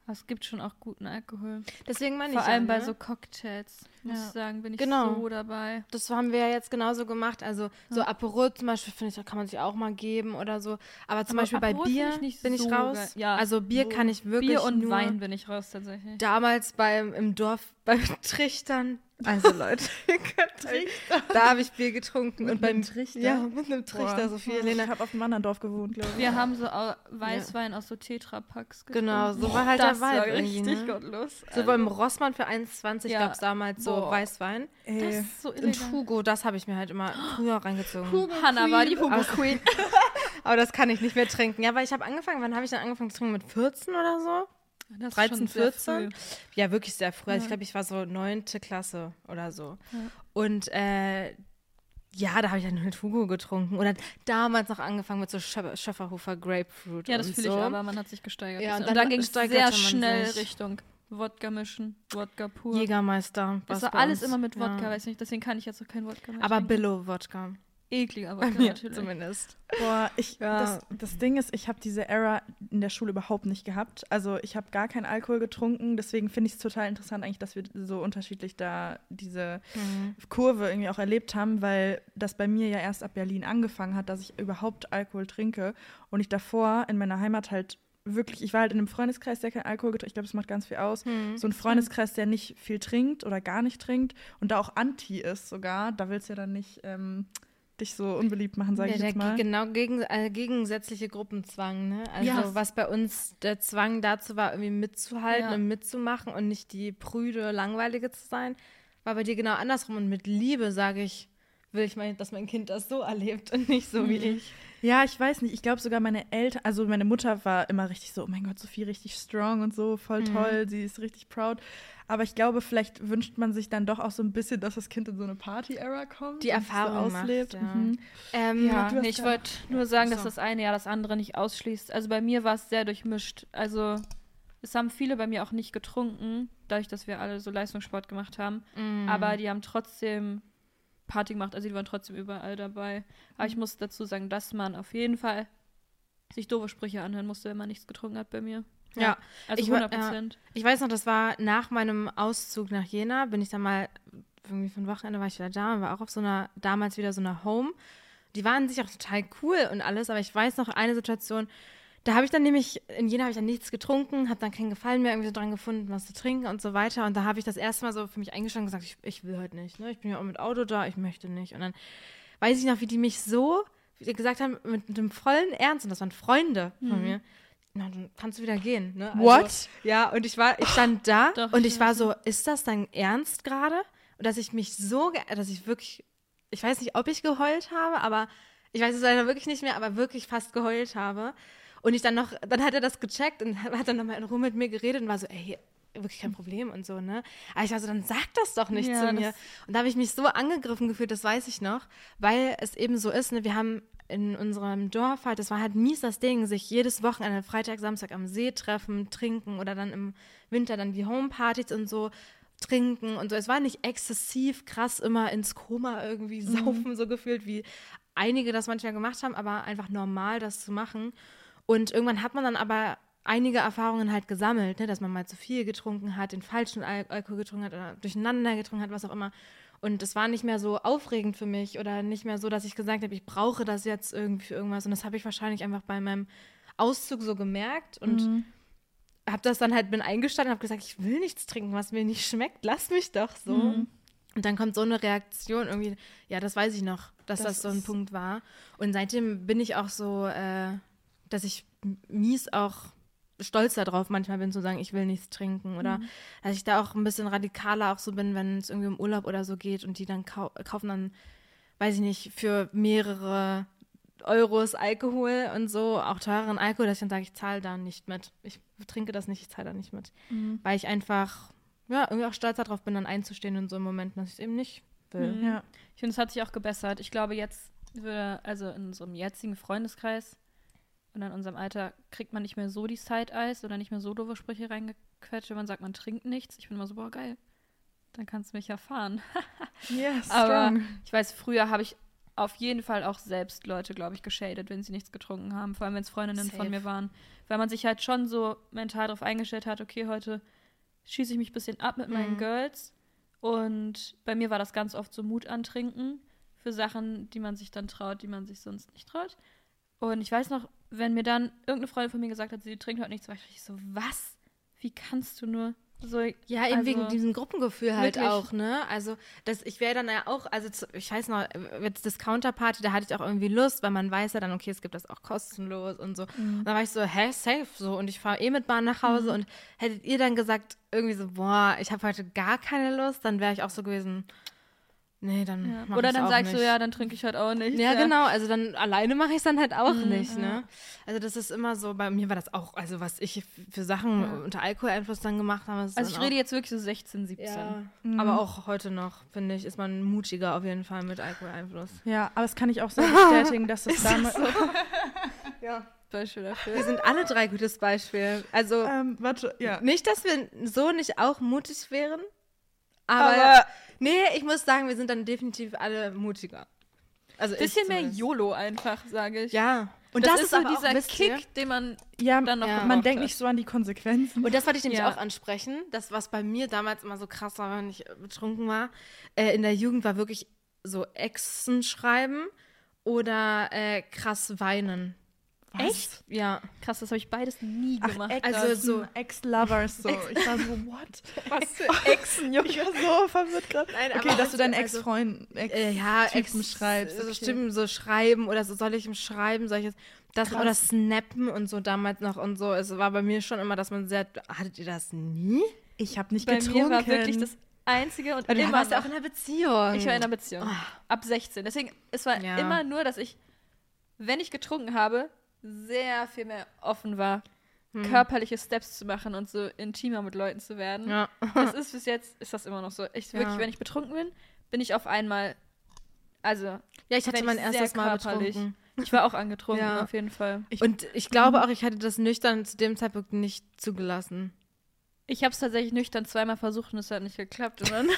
Aber es gibt schon auch guten Alkohol. Deswegen meine ich Vor allem ja, bei ne? so Cocktails, muss Ja. ich sagen, bin ich Genau. so dabei. Das haben wir ja jetzt genauso gemacht. Also so Ja. Aperol zum Beispiel, finde ich, da kann man sich auch mal geben oder so. Aber zum Aber Beispiel bei Aperol Bier find ich nicht bin ich so raus. geil. Ja, also Bier so kann ich wirklich Bier und nur Wein bin ich raus tatsächlich. damals beim im Dorf beim Trichtern. Also Leute, ihr könnt euch- da habe ich Bier getrunken Mit und beim einem Trichter? Ja, mit einem Trichter, boah. so viel, Ich Lena. habe auf einem anderen Dorf gewohnt, glaube ich. Wir haben so Weißwein aus so Tetrapacks Genau, getrunken. so war halt das der Vibe war richtig ne? gottlos. So Also, beim Rossmann für 1,20 Ja. gab es damals so Boah. Weißwein. das Ey, ist so Und illegal. Hugo, das habe ich mir halt immer früher reingezogen. Hannah war die Hugo Queen. Aber das kann ich nicht mehr trinken. Ja, weil ich habe angefangen, wann habe ich dann angefangen zu trinken? Mit 14 oder so? Das ist 13, schon sehr 14? früh. Ja, wirklich sehr früh. Also Ja. Ich glaube, ich war so neunte Klasse oder so. Ja. Und äh, ja, da habe ich dann mit Hugo getrunken. Oder damals noch angefangen mit so Schö- Schöfferhofer Grapefruit. Ja, das fühle so. ich aber, man hat sich gesteigert. Ja, und und dann, dann ging es sehr schnell sich. Richtung Wodka mischen, Wodka pur. Jägermeister. das war alles immer mit Wodka, Ja. weiß nicht, deswegen kann ich jetzt auch kein Wodka mehr Aber. Billow-Wodka. Ekliger Bei mir natürlich. zumindest. Boah, ich, Ja. das, das Ding ist, ich habe diese Era in der Schule überhaupt nicht gehabt. Also ich habe gar keinen Alkohol getrunken. Deswegen finde ich es total interessant eigentlich, dass wir so unterschiedlich da diese Mhm. Kurve irgendwie auch erlebt haben, weil das bei mir ja erst ab Berlin angefangen hat, dass ich überhaupt Alkohol trinke. Und ich davor in meiner Heimat halt wirklich, ich war halt in einem Freundeskreis, der kein Alkohol getrunken Ich glaube, das macht ganz viel aus. Mhm. So ein Freundeskreis, der nicht viel trinkt oder gar nicht trinkt und da auch anti ist sogar. Da willst du ja dann nicht ähm, dich so unbeliebt machen, sage Ja, ich jetzt mal. genau gegen, äh, gegensätzliche Gruppenzwang, ne? Also Ja. was bei uns der Zwang dazu war, irgendwie mitzuhalten Ja. und mitzumachen und nicht die prüde, langweilige zu sein, war bei dir genau andersrum. Und mit Liebe sage ich, will ich mal, dass mein Kind das so erlebt und nicht so wie ich. Ja, ich weiß nicht. Ich glaube sogar meine Eltern, also meine Mutter war immer richtig so, oh mein Gott, Sophie richtig strong und so, voll Mhm. toll, sie ist richtig proud. Aber ich glaube, vielleicht wünscht man sich dann doch auch so ein bisschen, dass das Kind in so eine Party-Era kommt. Die Erfahrung so macht, auslebt. ja. Mhm. Ähm, Ja. Nee, ich wollte nur sagen, dass so. das eine ja das andere nicht ausschließt. Also bei mir war es sehr durchmischt. Also es haben viele bei mir auch nicht getrunken, dadurch, dass wir alle so Leistungssport gemacht haben. mm. Aber die haben trotzdem Party gemacht, also die waren trotzdem überall dabei. Aber Mhm. ich muss dazu sagen, dass man auf jeden Fall sich doofe Sprüche anhören musste, wenn man nichts getrunken hat bei mir. Ja, Also Ich wa- 100 Prozent. Ich weiß noch, das war nach meinem Auszug nach Jena, bin ich dann mal, irgendwie von Wochenende war ich wieder da und war auch auf so einer, damals wieder so einer Home. Die waren sich auch total cool und alles, aber ich weiß noch eine Situation, da habe ich dann nämlich, in Jena habe ich dann nichts getrunken, habe dann keinen Gefallen mehr irgendwie so dran gefunden, was zu trinken und so weiter. Und da habe ich das erste Mal so für mich eingestanden und gesagt, ich, ich will heute nicht, ne? Ich bin ja auch mit Auto da, ich möchte nicht. Und dann weiß ich noch, wie die mich so gesagt haben, mit dem vollen Ernst, und das waren Freunde von mir, na, dann kannst du wieder gehen. Ne? Also, What? ja, und ich war, ich stand da Doch, und ich war so, ist das dein Ernst gerade? Und dass ich mich so, dass ich wirklich, ich weiß nicht, ob ich geheult habe, aber ich weiß es leider wirklich nicht mehr, aber wirklich fast geheult habe. Und ich dann noch, dann hat er das gecheckt und hat dann nochmal in Ruhe mit mir geredet und war so, ey, wirklich kein Problem und so, ne? Aber ich war so, dann sag das doch nicht Ja, zu mir. Und da habe ich mich so angegriffen gefühlt, das weiß ich noch, weil es eben so ist, ne? Wir haben in unserem Dorf halt, das war halt mies das Ding, sich jedes Wochenende, Freitag, Samstag am See treffen, trinken oder dann im Winter dann die Homepartys und so trinken und so. Es war nicht exzessiv krass immer ins Koma irgendwie saufen, so gefühlt, wie einige das manchmal gemacht haben, aber einfach normal, das zu machen. Und irgendwann hat man dann aber einige Erfahrungen halt gesammelt, ne, dass man mal zu viel getrunken hat, den falschen Al Alkohol getrunken hat oder durcheinander getrunken hat, was auch immer. Und es war nicht mehr so aufregend für mich oder nicht mehr so, dass ich gesagt habe, ich brauche das jetzt irgendwie für irgendwas. Und das habe ich wahrscheinlich einfach bei meinem Auszug so gemerkt und Mhm. habe das dann halt bin eingestanden und habe gesagt, ich will nichts trinken, was mir nicht schmeckt, lass mich doch so. Mhm. Und dann kommt so eine Reaktion irgendwie, ja, das weiß ich noch, dass das, Das so ein Punkt war. Und seitdem bin ich auch so, äh, dass ich mies auch stolz darauf manchmal bin zu sagen, ich will nichts trinken oder dass ich da auch ein bisschen radikaler auch so bin, wenn es irgendwie um Urlaub oder so geht und die dann kau kaufen dann, weiß ich nicht, für mehrere Euros Alkohol und so, auch teureren Alkohol, dass ich dann sage, ich zahle da nicht mit. Ich trinke das nicht, ich zahle da nicht mit. Mhm. Weil ich einfach, ja, irgendwie auch stolz darauf bin, dann einzustehen in so einem Moment, dass ich es eben nicht will. Mhm. Ja. Ich finde, es hat sich auch gebessert. Ich glaube, jetzt, würde, also in unserem jetzigen Freundeskreis und in unserem Alter, kriegt man nicht mehr so die Side-Eyes oder nicht mehr so doofe Sprüche reingequetscht, wenn man sagt, man trinkt nichts. Ich bin immer so, boah, geil. Dann kannst du mich erfahren. Yes, Aber strong. ich weiß, früher habe ich auf jeden Fall auch selbst Leute, glaube ich, geschadet, wenn sie nichts getrunken haben. Vor allem, wenn es Freundinnen Safe. von mir waren. Weil man sich halt schon so mental darauf eingestellt hat, okay, heute schieße ich mich ein bisschen ab mit meinen Mhm. Girls. Und bei mir war das ganz oft so Mut antrinken für Sachen, die man sich dann traut, die man sich sonst nicht traut. Und ich weiß noch, wenn mir dann irgendeine Freundin von mir gesagt hat, sie trinkt heute nichts, war ich so, was? Wie kannst du nur? So, Ja, eben also, wegen diesem Gruppengefühl halt wirklich. auch, ne? Also, das, ich wäre dann ja auch, also zu, ich weiß noch, jetzt Discounter-Party, da hatte ich auch irgendwie Lust, weil man weiß ja dann, okay, es gibt das auch kostenlos und so. Mhm. Und dann war ich so, hä, safe, so. Und ich fahre eh mit Bahn nach Hause und hättet ihr dann gesagt, irgendwie so, boah, ich habe heute gar keine Lust, dann wäre ich auch so gewesen, nee, dann Ja. mach Oder dann auch sagst nicht. du, ja, dann trinke ich heute auch nicht. Ja, genau. Also dann alleine mache ich es dann halt auch Mhm, nicht, ja. ne? Also das ist immer so, bei mir war das auch, also was ich für Sachen Ja. unter Alkoholeinfluss dann gemacht habe. Also ich rede jetzt wirklich so 16, 17. ja, Mhm. aber auch heute noch, finde ich, ist man mutiger auf jeden Fall mit Alkoholeinfluss. Ja, aber das kann ich auch sehr bestätigen, dass es damals. Ja. Beispiel dafür. Wir sind alle drei gutes Beispiel. Also ähm, warte, ja. nicht, dass wir so nicht auch mutig wären, aber, Aber nee, ich muss sagen, wir sind dann definitiv alle mutiger. Also ich Bisschen mehr. YOLO einfach, sage ich. Ja. Und das, das, ist so dieser ihr- Kick, den man Ja, dann noch Ja. man denkt hat. nicht so an die Konsequenzen. Und das wollte ich nämlich Ja. auch ansprechen. Das, was bei mir damals immer so krass war, wenn ich betrunken war, äh, in der Jugend war wirklich so Exen schreiben oder äh, krass weinen. Was? Ja. Krass, das habe ich beides nie Ach, gemacht. Ex Also so- Ex-Lovers so. Ich war so, what? Was für Exen, Junge. Ich war so verwirrt gerade. Okay, dass du deinen also- Ex-Freund, Ex Äh, ja, Ex schreibst, So okay. Stimmen, so schreiben oder so soll ich ihm schreiben, soll ich jetzt das Krass. oder snappen und so damals noch und so. Es war bei mir schon immer, dass man sehr. Hattet ihr das nie? ich habe nicht Bei getrunken. mir war wirklich das Einzige und du immer warst ja auch in einer Beziehung. Ich war in einer Beziehung. Ab 16. Deswegen, es war Ja. immer nur, dass ich, wenn ich getrunken habe, sehr viel mehr offen war, körperliche Steps zu machen und so intimer mit Leuten zu werden. Ja. Das ist bis jetzt, ist das immer noch so. Ich wirklich, Ja. wenn ich betrunken bin, bin ich auf einmal, also, Ja, ich hatte mein ich erstes Mal betrunken. ich war auch angetrunken, Ja. auf jeden Fall. Und ich glaube auch, ich hätte das nüchtern zu dem Zeitpunkt nicht zugelassen. Ich habe es tatsächlich nüchtern zweimal versucht und es hat nicht geklappt. Und dann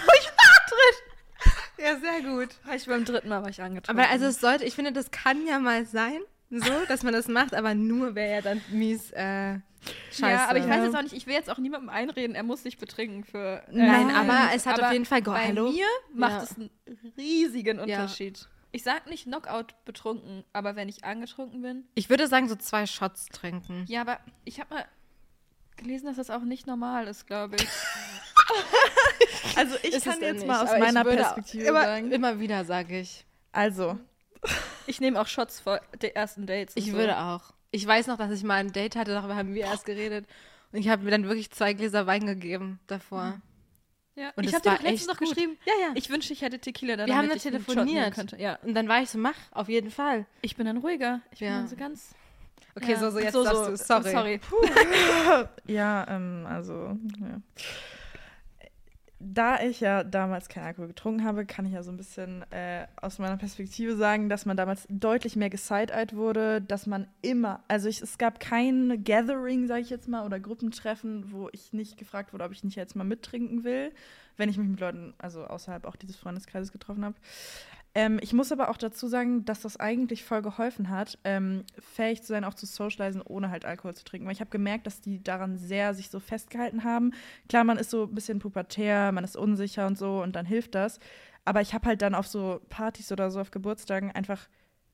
Ja, sehr gut. war ich beim dritten Mal war ich angetrunken. Aber also es sollte, ich finde, das kann ja mal sein, so, dass man das macht, aber nur wäre ja dann mies äh, scheiße. Ja, aber ich weiß Ja. jetzt auch nicht, ich will jetzt auch niemandem einreden, er muss sich betrinken für. äh, Nein, Nein, aber es hat aber auf jeden Fall ge Bei mir macht Ja. es einen riesigen Ja. Unterschied. Ich sag nicht Knockout betrunken, aber wenn ich angetrunken bin. Ich würde sagen, so zwei Shots trinken. Ja, aber ich habe mal gelesen, dass das auch nicht normal ist, glaube ich. Also ich Ist kann jetzt nicht, mal aus meiner würde Perspektive immer, sagen. Immer wieder sage ich. Also, Ich nehme auch Shots vor den ersten Dates. Ich so. würde auch. Ich weiß noch, dass ich mal ein Date hatte, darüber haben wir erst geredet. Und ich habe mir dann wirklich zwei Gläser Wein gegeben davor. Ja. Und ich habe dir letztens echt noch gut. geschrieben. Ja, ja. Ich wünschte, ich hätte Tequila da. Wir haben damit da telefoniert. Könnte. Ja. Und dann war ich so, mach, auf jeden Fall. Ich bin dann ruhiger. Ich bin Ja. dann so ganz. Okay, ja. so, so, jetzt darfst du. Sorry. Sorry. ja, ähm, also, ja. Da ich ja damals keinen Alkohol getrunken habe, kann ich ja so ein bisschen äh, aus meiner Perspektive sagen, dass man damals deutlich mehr geside-eyed wurde, dass man immer, also ich, es gab kein Gathering, sage ich jetzt mal, oder Gruppentreffen, wo ich nicht gefragt wurde, ob ich nicht jetzt mal mittrinken will, wenn ich mich mit Leuten, also außerhalb auch dieses Freundeskreises getroffen habe. Ähm, ich muss aber auch dazu sagen, dass das eigentlich voll geholfen hat, ähm, fähig zu sein, auch zu socialisen, ohne halt Alkohol zu trinken. Weil ich habe gemerkt, dass die daran sehr sich so festgehalten haben. Klar, man ist so ein bisschen pubertär, man ist unsicher und so und dann hilft das. Aber ich habe halt dann auf so Partys oder so auf Geburtstagen einfach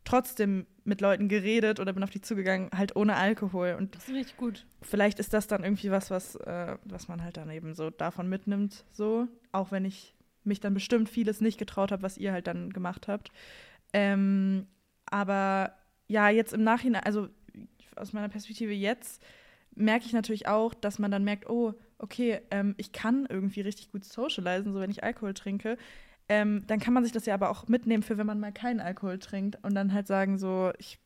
trotzdem mit Leuten geredet oder bin auf die zugegangen, halt ohne Alkohol. Und Das ist richtig gut. vielleicht ist das dann irgendwie was, was, äh, was man halt dann eben so davon mitnimmt, so. Auch wenn ich mich dann bestimmt vieles nicht getraut habe, was ihr halt dann gemacht habt. Ähm, aber ja, jetzt im Nachhinein, also aus meiner Perspektive jetzt, merke ich natürlich auch, dass man dann merkt, oh, okay, ähm, ich kann irgendwie richtig gut socialisen, so wenn ich Alkohol trinke. Ähm, dann kann man sich das ja aber auch mitnehmen für, wenn man mal keinen Alkohol trinkt und dann halt sagen, so, ich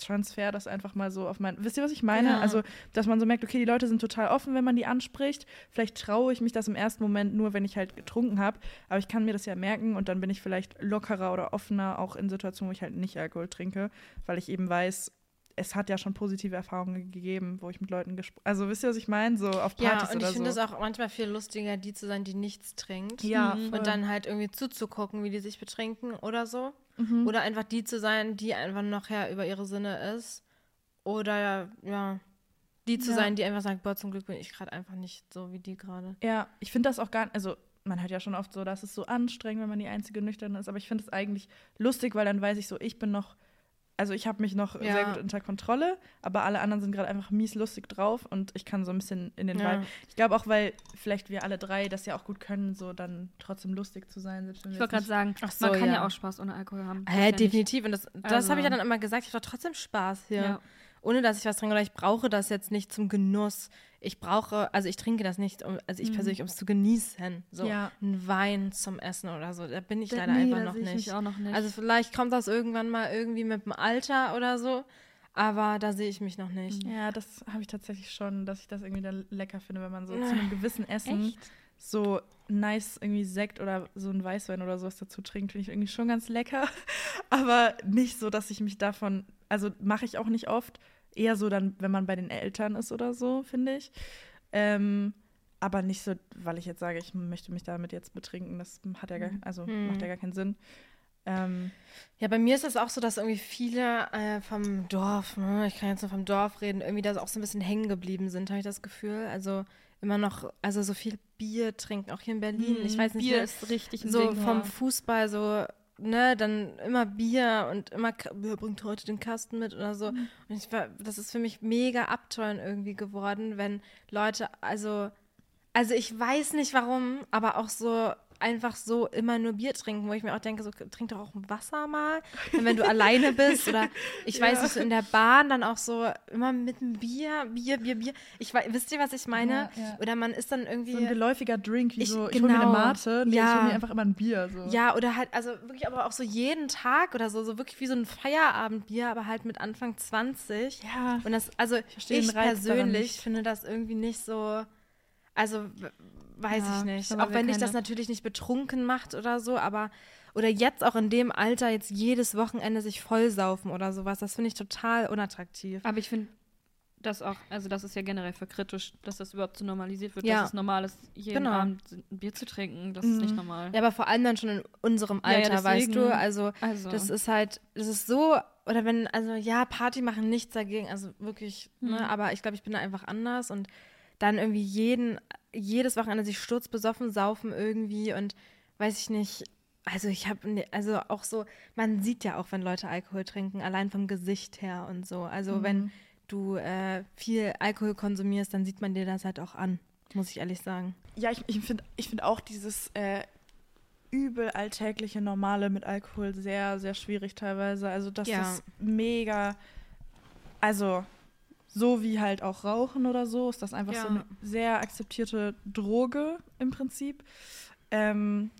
transfer das einfach mal so auf mein. Wisst ihr, was ich meine? Ja. Also, dass man so merkt, okay, die Leute sind total offen, wenn man die anspricht. Vielleicht traue ich mich das im ersten Moment nur, wenn ich halt getrunken habe. Aber ich kann mir das ja merken und dann bin ich vielleicht lockerer oder offener, auch in Situationen, wo ich halt nicht Alkohol trinke, weil ich eben weiß, es hat ja schon positive Erfahrungen gegeben, wo ich mit Leuten gesprochen Also, wisst ihr, was ich meine? So auf Partys Ja, und ich finde so. es auch manchmal viel lustiger, die zu sein, die nichts trinkt. Ja, Mhm. Und dann halt irgendwie zuzugucken, wie die sich betrinken oder so. Mhm. Oder einfach die zu sein, die einfach nachher über ihre Sinne ist. Oder ja, die zu Ja. sein, die einfach sagt, boah, zum Glück bin ich gerade einfach nicht so wie die gerade. Ja, ich finde das auch gar nicht, also man hört ja schon oft so, dass es so anstrengend, wenn man die einzige Nüchterne ist, aber ich finde es eigentlich lustig, weil dann weiß ich so, ich bin noch, also ich habe mich noch Ja. sehr gut unter Kontrolle, aber alle anderen sind gerade einfach mies lustig drauf und ich kann so ein bisschen in den Ja. Vibe. Ich glaube auch, weil vielleicht wir alle drei das ja auch gut können, so dann trotzdem lustig zu sein, selbst wenn Ich wollte gerade sagen, Ach so, man kann ja. ja. auch Spaß ohne Alkohol haben. Nicht- definitiv. Und das, das habe ich ja Also- dann immer gesagt. Ich habe doch trotzdem Spaß hier. Ja. Ohne dass ich was trinke. Oder ich brauche das jetzt nicht zum Genuss. Ich brauche, also ich trinke das nicht, um, also ich Mhm. persönlich, um es zu genießen. So Ja. ein Wein zum Essen oder so. Da bin ich leider nee, einfach noch nicht. noch nicht. Also vielleicht kommt das irgendwann mal irgendwie mit dem Alter oder so. Aber da sehe ich mich noch nicht. Ja, das habe ich tatsächlich schon, dass ich das irgendwie dann lecker finde, wenn man so zu einem gewissen Essen Echt? so nice irgendwie Sekt oder so ein Weißwein oder sowas dazu trinkt, finde ich irgendwie schon ganz lecker. Aber nicht so, dass ich mich davon, also mache ich auch nicht oft. Eher so dann, wenn man bei den Eltern ist oder so, finde ich. Ähm, aber nicht so, weil ich jetzt sage, ich möchte mich damit jetzt betrinken. Das hat ja gar, also Hm. macht ja gar keinen Sinn. Ähm, Ja, bei mir ist es auch so, dass irgendwie viele äh, vom Dorf, ne, ich kann jetzt nur vom Dorf reden, irgendwie da auch so ein bisschen hängen geblieben sind, habe ich das Gefühl. Also immer noch, also so viel Bier trinken, auch hier in Berlin. ich weiß nicht, Bier ne, ist richtig so Ding, vom ja. Fußball so, ne, dann immer Bier und immer, wer bringt heute den Kasten mit oder so. Mhm. Und ich war, das ist für mich mega abteuern irgendwie geworden, wenn Leute, also, also ich weiß nicht warum, aber auch so einfach so immer nur Bier trinken, wo ich mir auch denke, so trink doch auch ein Wasser mal, wenn, wenn du alleine bist oder ich weiß Ja. nicht, so in der Bahn dann auch so immer mit einem Bier, Bier, Bier, Bier. Ich weiß, wisst ihr, was ich meine? Ja, ja. Oder man ist dann irgendwie so ein geläufiger Drink, wie Ich- so, ich hol mir eine genau. Mate, nee, ich Ja. hol mir einfach immer ein Bier. So. Ja, oder halt, also wirklich aber auch so jeden Tag oder so, so wirklich wie so ein Feierabendbier, aber halt mit Anfang 20. Ja. Und das, also ich, daran persönlich finde das irgendwie nicht so, also weiß Ja, ich nicht. Auch wenn dich das natürlich nicht betrunken macht oder so, aber, oder jetzt auch in dem Alter jetzt jedes Wochenende sich vollsaufen oder sowas, das finde ich total unattraktiv. Aber ich finde das auch, also das ist ja generell für kritisch, dass das überhaupt so normalisiert wird, Ja. dass es normal ist, jeden Genau. Abend ein Bier zu trinken. Das ist nicht Mhm. normal. Ja, aber vor allem dann schon in unserem Ja, ja, Alter, weißt du, also Also, Das ist halt, das ist so, oder wenn, also ja, Party machen nichts dagegen, also wirklich, Hm. ne, aber ich glaube, ich bin da einfach anders und dann irgendwie jeden, jedes Wochenende sich sturzbesoffen saufen irgendwie und weiß ich nicht, also ich habe, also auch so, man sieht ja auch, wenn Leute Alkohol trinken, allein vom Gesicht her und so. Also wenn Mhm. du äh, viel Alkohol konsumierst, dann sieht man dir das halt auch an, muss ich ehrlich sagen. Ja, ich, ich finde ich find auch dieses äh, übel alltägliche Normale mit Alkohol sehr, sehr schwierig teilweise. Also das Ja. ist mega, also so wie halt auch Rauchen oder so, ist das einfach Ja. so eine sehr akzeptierte Droge im Prinzip. Ähm,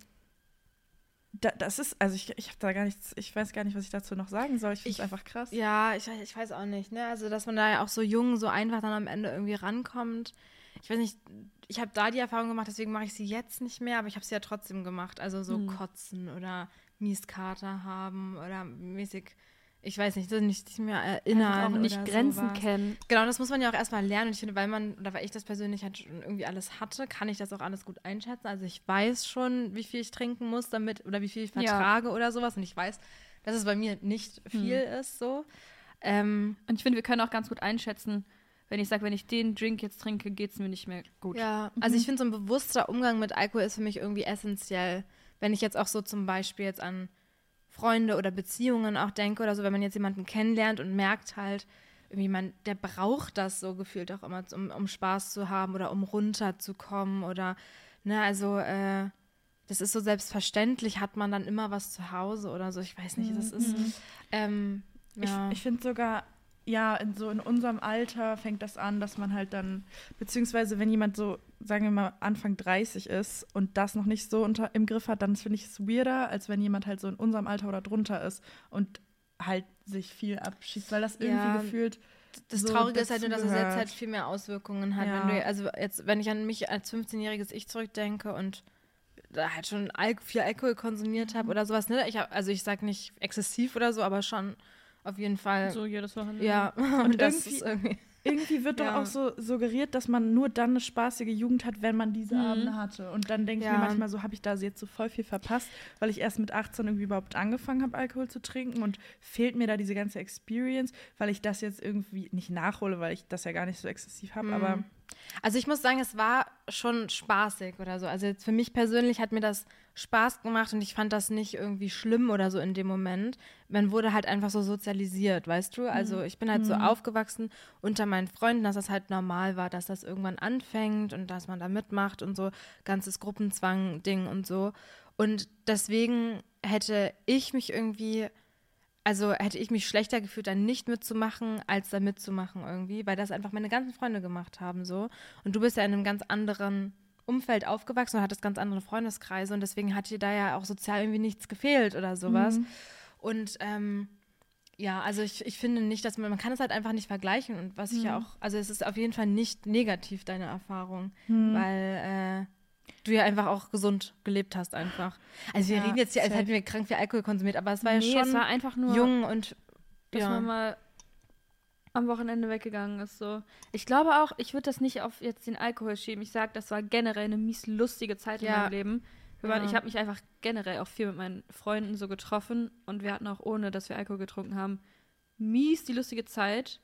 da, das ist, also ich, ich habe da gar nichts, ich weiß gar nicht, was ich dazu noch sagen soll. Ich finde es einfach krass. Ja, ich, weiß- ich weiß auch nicht, ne? Also, dass man da ja auch so jung, so einfach dann am Ende irgendwie rankommt. Ich weiß nicht, ich habe da die Erfahrung gemacht, deswegen mache ich sie jetzt nicht mehr, aber ich habe sie ja trotzdem gemacht. Also so Hm. kotzen oder Mieskater haben oder mäßig, ich weiß nicht, das nicht mehr erinnern. einfach auch nicht Grenzen sowas. kennen. Genau, das muss man ja auch erstmal lernen. Und ich finde, weil man, oder weil ich das persönlich halt schon irgendwie alles hatte, kann ich das auch alles gut einschätzen. Also ich weiß schon, wie viel ich trinken muss damit oder wie viel ich Ja. vertrage oder sowas. Und ich weiß, dass es bei mir nicht viel ist so. Ähm, Und ich finde, wir können auch ganz gut einschätzen, wenn ich sage, wenn ich den Drink jetzt trinke, geht es mir nicht mehr gut. ja, also ich finde, so ein bewusster Umgang mit Alkohol ist für mich irgendwie essentiell. Wenn ich jetzt auch so zum Beispiel jetzt an Freunde oder Beziehungen auch denke oder so, wenn man jetzt jemanden kennenlernt und merkt halt, irgendwie man, der braucht das so gefühlt auch immer, um, um Spaß zu haben oder um runterzukommen oder, ne, also, äh, das ist so selbstverständlich, hat man dann immer was zu Hause oder so, ich weiß nicht, das ist, ähm, ja. Ich, ich finde sogar, ja, in so in unserem Alter fängt das an, dass man halt dann, beziehungsweise wenn jemand so, sagen wir mal, Anfang 30 ist und das noch nicht so unter, im Griff hat, dann finde ich es weirder, als wenn jemand halt so in unserem Alter oder drunter ist und halt sich viel abschießt, weil das irgendwie Ja, gefühlt. Das so Traurige ist halt nur, dass es jetzt halt viel mehr Auswirkungen hat. Ja. Wenn du, also jetzt, wenn ich an mich als 15-jähriges Ich zurückdenke und da halt schon viel Alkohol konsumiert Mhm. habe oder sowas, ne? Ich hab, also ich sag nicht exzessiv oder so, aber schon auf jeden Fall. So jedes Wochenende. Ja, Und das irgendwie- ist irgendwie. Irgendwie wird Ja. doch auch so suggeriert, dass man nur dann eine spaßige Jugend hat, wenn man diese Mhm. Abende hatte. Und dann denke ich Ja. mir manchmal so, habe ich da jetzt so voll viel verpasst, weil ich erst mit 18 irgendwie überhaupt angefangen habe, Alkohol zu trinken und fehlt mir da diese ganze Experience, weil ich das jetzt irgendwie nicht nachhole, weil ich das ja gar nicht so exzessiv habe. Mhm. Aber Also ich muss sagen, es war schon spaßig oder so. Also jetzt für mich persönlich hat mir das Spaß gemacht und ich fand das nicht irgendwie schlimm oder so in dem Moment. Man wurde halt einfach so sozialisiert, weißt du? Also ich bin halt so aufgewachsen unter meinen Freunden, dass das halt normal war, dass das irgendwann anfängt und dass man da mitmacht und so ganzes Gruppenzwang-Ding und so. Und deswegen hätte ich mich irgendwie also hätte ich mich schlechter gefühlt, dann nicht mitzumachen, als da mitzumachen irgendwie, weil das einfach meine ganzen Freunde gemacht haben so. Und du bist ja in einem ganz anderen Umfeld aufgewachsen und hattest ganz andere Freundeskreise und deswegen hat dir da ja auch sozial irgendwie nichts gefehlt oder sowas. Mhm. Und ähm, ja, also ich, ich finde nicht, dass man, man kann es halt einfach nicht vergleichen und was ich ja Mhm. auch, also es ist auf jeden Fall nicht negativ, deine Erfahrung, Mhm. weil äh, du ja einfach auch gesund gelebt hast einfach. Also wir Ja, reden jetzt hier, als hätten wir krank viel Alkohol konsumiert, aber es war nee, ja schon war einfach nur, jung und dass ja. man mal am Wochenende weggegangen ist. So. Ich glaube auch, ich würde das nicht auf jetzt den Alkohol schieben. Ich sage, das war generell eine mies lustige Zeit in Ja. meinem Leben. Waren. Ich habe mich einfach generell auch viel mit meinen Freunden so getroffen und wir hatten auch, ohne dass wir Alkohol getrunken haben, mies die lustige Zeit.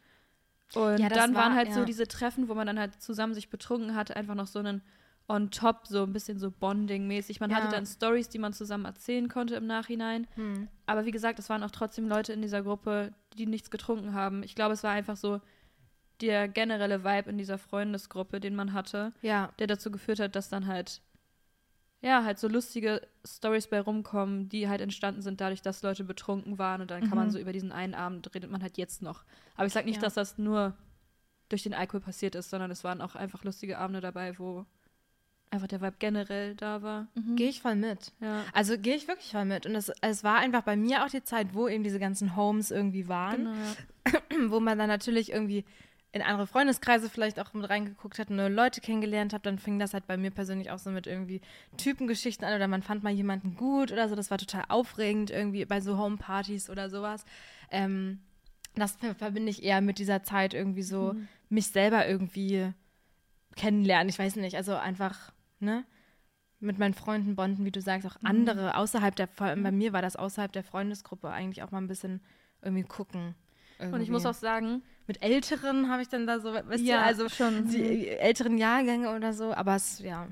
Und dann waren war- halt so diese Treffen, wo man dann halt zusammen sich betrunken hat, einfach noch so einen on top, so ein bisschen so Bonding-mäßig. Man Ja. hatte dann Stories, die man zusammen erzählen konnte im Nachhinein. Hm. Aber wie gesagt, es waren auch trotzdem Leute in dieser Gruppe, die nichts getrunken haben. Ich glaube, es war einfach so der generelle Vibe in dieser Freundesgruppe, den man hatte, Ja. der dazu geführt hat, dass dann halt, ja, halt so lustige Stories bei rumkommen, die halt entstanden sind dadurch, dass Leute betrunken waren und dann kann man Mhm. so über diesen einen Abend redet man halt jetzt noch. Aber ich sag nicht, Ja. dass das nur durch den Alkohol passiert ist, sondern es waren auch einfach lustige Abende dabei, wo einfach der Vibe generell da war. Gehe ich voll mit. Ja. Also gehe ich wirklich voll mit. Und es, es war einfach bei mir auch die Zeit, wo eben diese ganzen Homes irgendwie waren. Genau, ja. wo man dann natürlich irgendwie in andere Freundeskreise vielleicht auch mit reingeguckt hat und neue Leute kennengelernt hat, dann fing das halt bei mir persönlich auch so mit irgendwie Typengeschichten an oder man fand mal jemanden gut oder so. Das war total aufregend irgendwie bei so Homepartys oder sowas. Ähm, das ver- verbinde ich eher mit dieser Zeit irgendwie so Mhm. mich selber irgendwie kennenlernen. Ich weiß nicht, also einfach, ne? Mit meinen Freunden bonden, wie du sagst, auch andere außerhalb der, vor allem bei mir war das außerhalb der Freundesgruppe eigentlich auch mal ein bisschen irgendwie gucken. Und ich muss irgendwie. auch sagen, Mit Älteren habe ich dann da so, weißt Ja, du, also schon. die älteren Jahrgänge oder so, aber es, ja.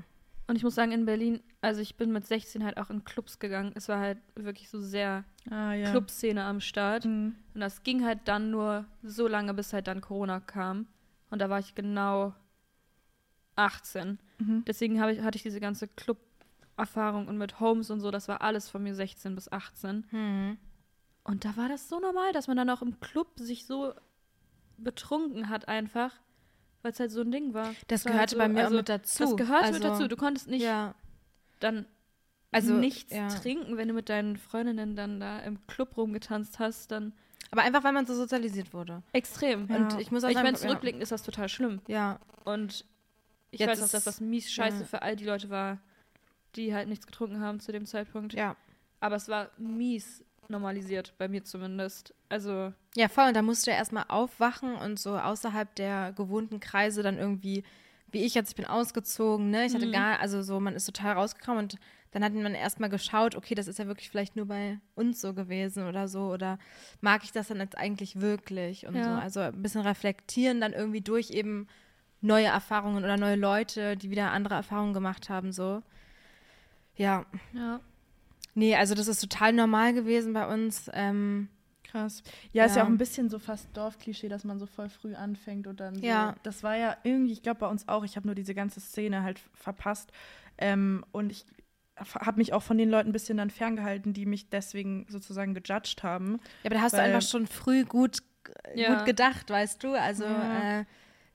Und ich muss sagen, in Berlin, also ich bin mit 16 halt auch in Clubs gegangen. Es war halt wirklich so sehr Ah, ja. Clubszene am Start. Mhm. Und das ging halt dann nur so lange, bis halt dann Corona kam. Und da war ich genau 18. Mhm. Deswegen ich, hatte ich diese ganze Club-Erfahrung und mit Homes und so, das war alles von mir 16 bis 18. Hm. Und da war das so normal, dass man dann auch im Club sich so betrunken hat einfach, weil es halt so ein Ding war. Das war gehörte halt bei mir also, auch mit dazu. Das gehörte also, mit dazu. Du konntest nicht ja, dann also nichts ja. trinken, wenn du mit deinen Freundinnen dann da im Club rumgetanzt hast, dann Aber einfach, weil man so sozialisiert wurde. extrem. Ja. Und ich muss auch Ich sagen, meine, zurückblickend ist das total schlimm. Ja, Und ich Jetzt weiß dass das mies scheiße ja. für all die Leute war, die halt nichts getrunken haben zu dem Zeitpunkt. ja. Aber es war mies normalisiert, bei mir zumindest. Also, Ja, voll. Und da musst du ja erstmal aufwachen und so außerhalb der gewohnten Kreise dann irgendwie, wie ich jetzt, ich bin ausgezogen, ne? Ich hatte Mhm. gar, also so, man ist total rausgekommen und dann hat man erstmal geschaut, okay, das ist ja wirklich vielleicht nur bei uns so gewesen oder so. Oder mag ich das dann jetzt eigentlich wirklich und Ja. so. Also ein bisschen reflektieren dann irgendwie durch eben neue Erfahrungen oder neue Leute, die wieder andere Erfahrungen gemacht haben, so. Ja. ja. Nee, also das ist total normal gewesen bei uns. Ähm, Krass. Ja, ist ja Ja. auch ein bisschen so fast Dorfklischee, dass man so voll früh anfängt und dann so. Ja. Das war ja irgendwie, ich glaube bei uns auch, ich habe nur diese ganze Szene halt verpasst. Ähm, und ich habe mich auch von den Leuten ein bisschen dann ferngehalten, die mich deswegen sozusagen gejudged haben. Ja, aber da hast du einfach schon früh gut, Ja. gut gedacht, weißt du? Also Ja. äh,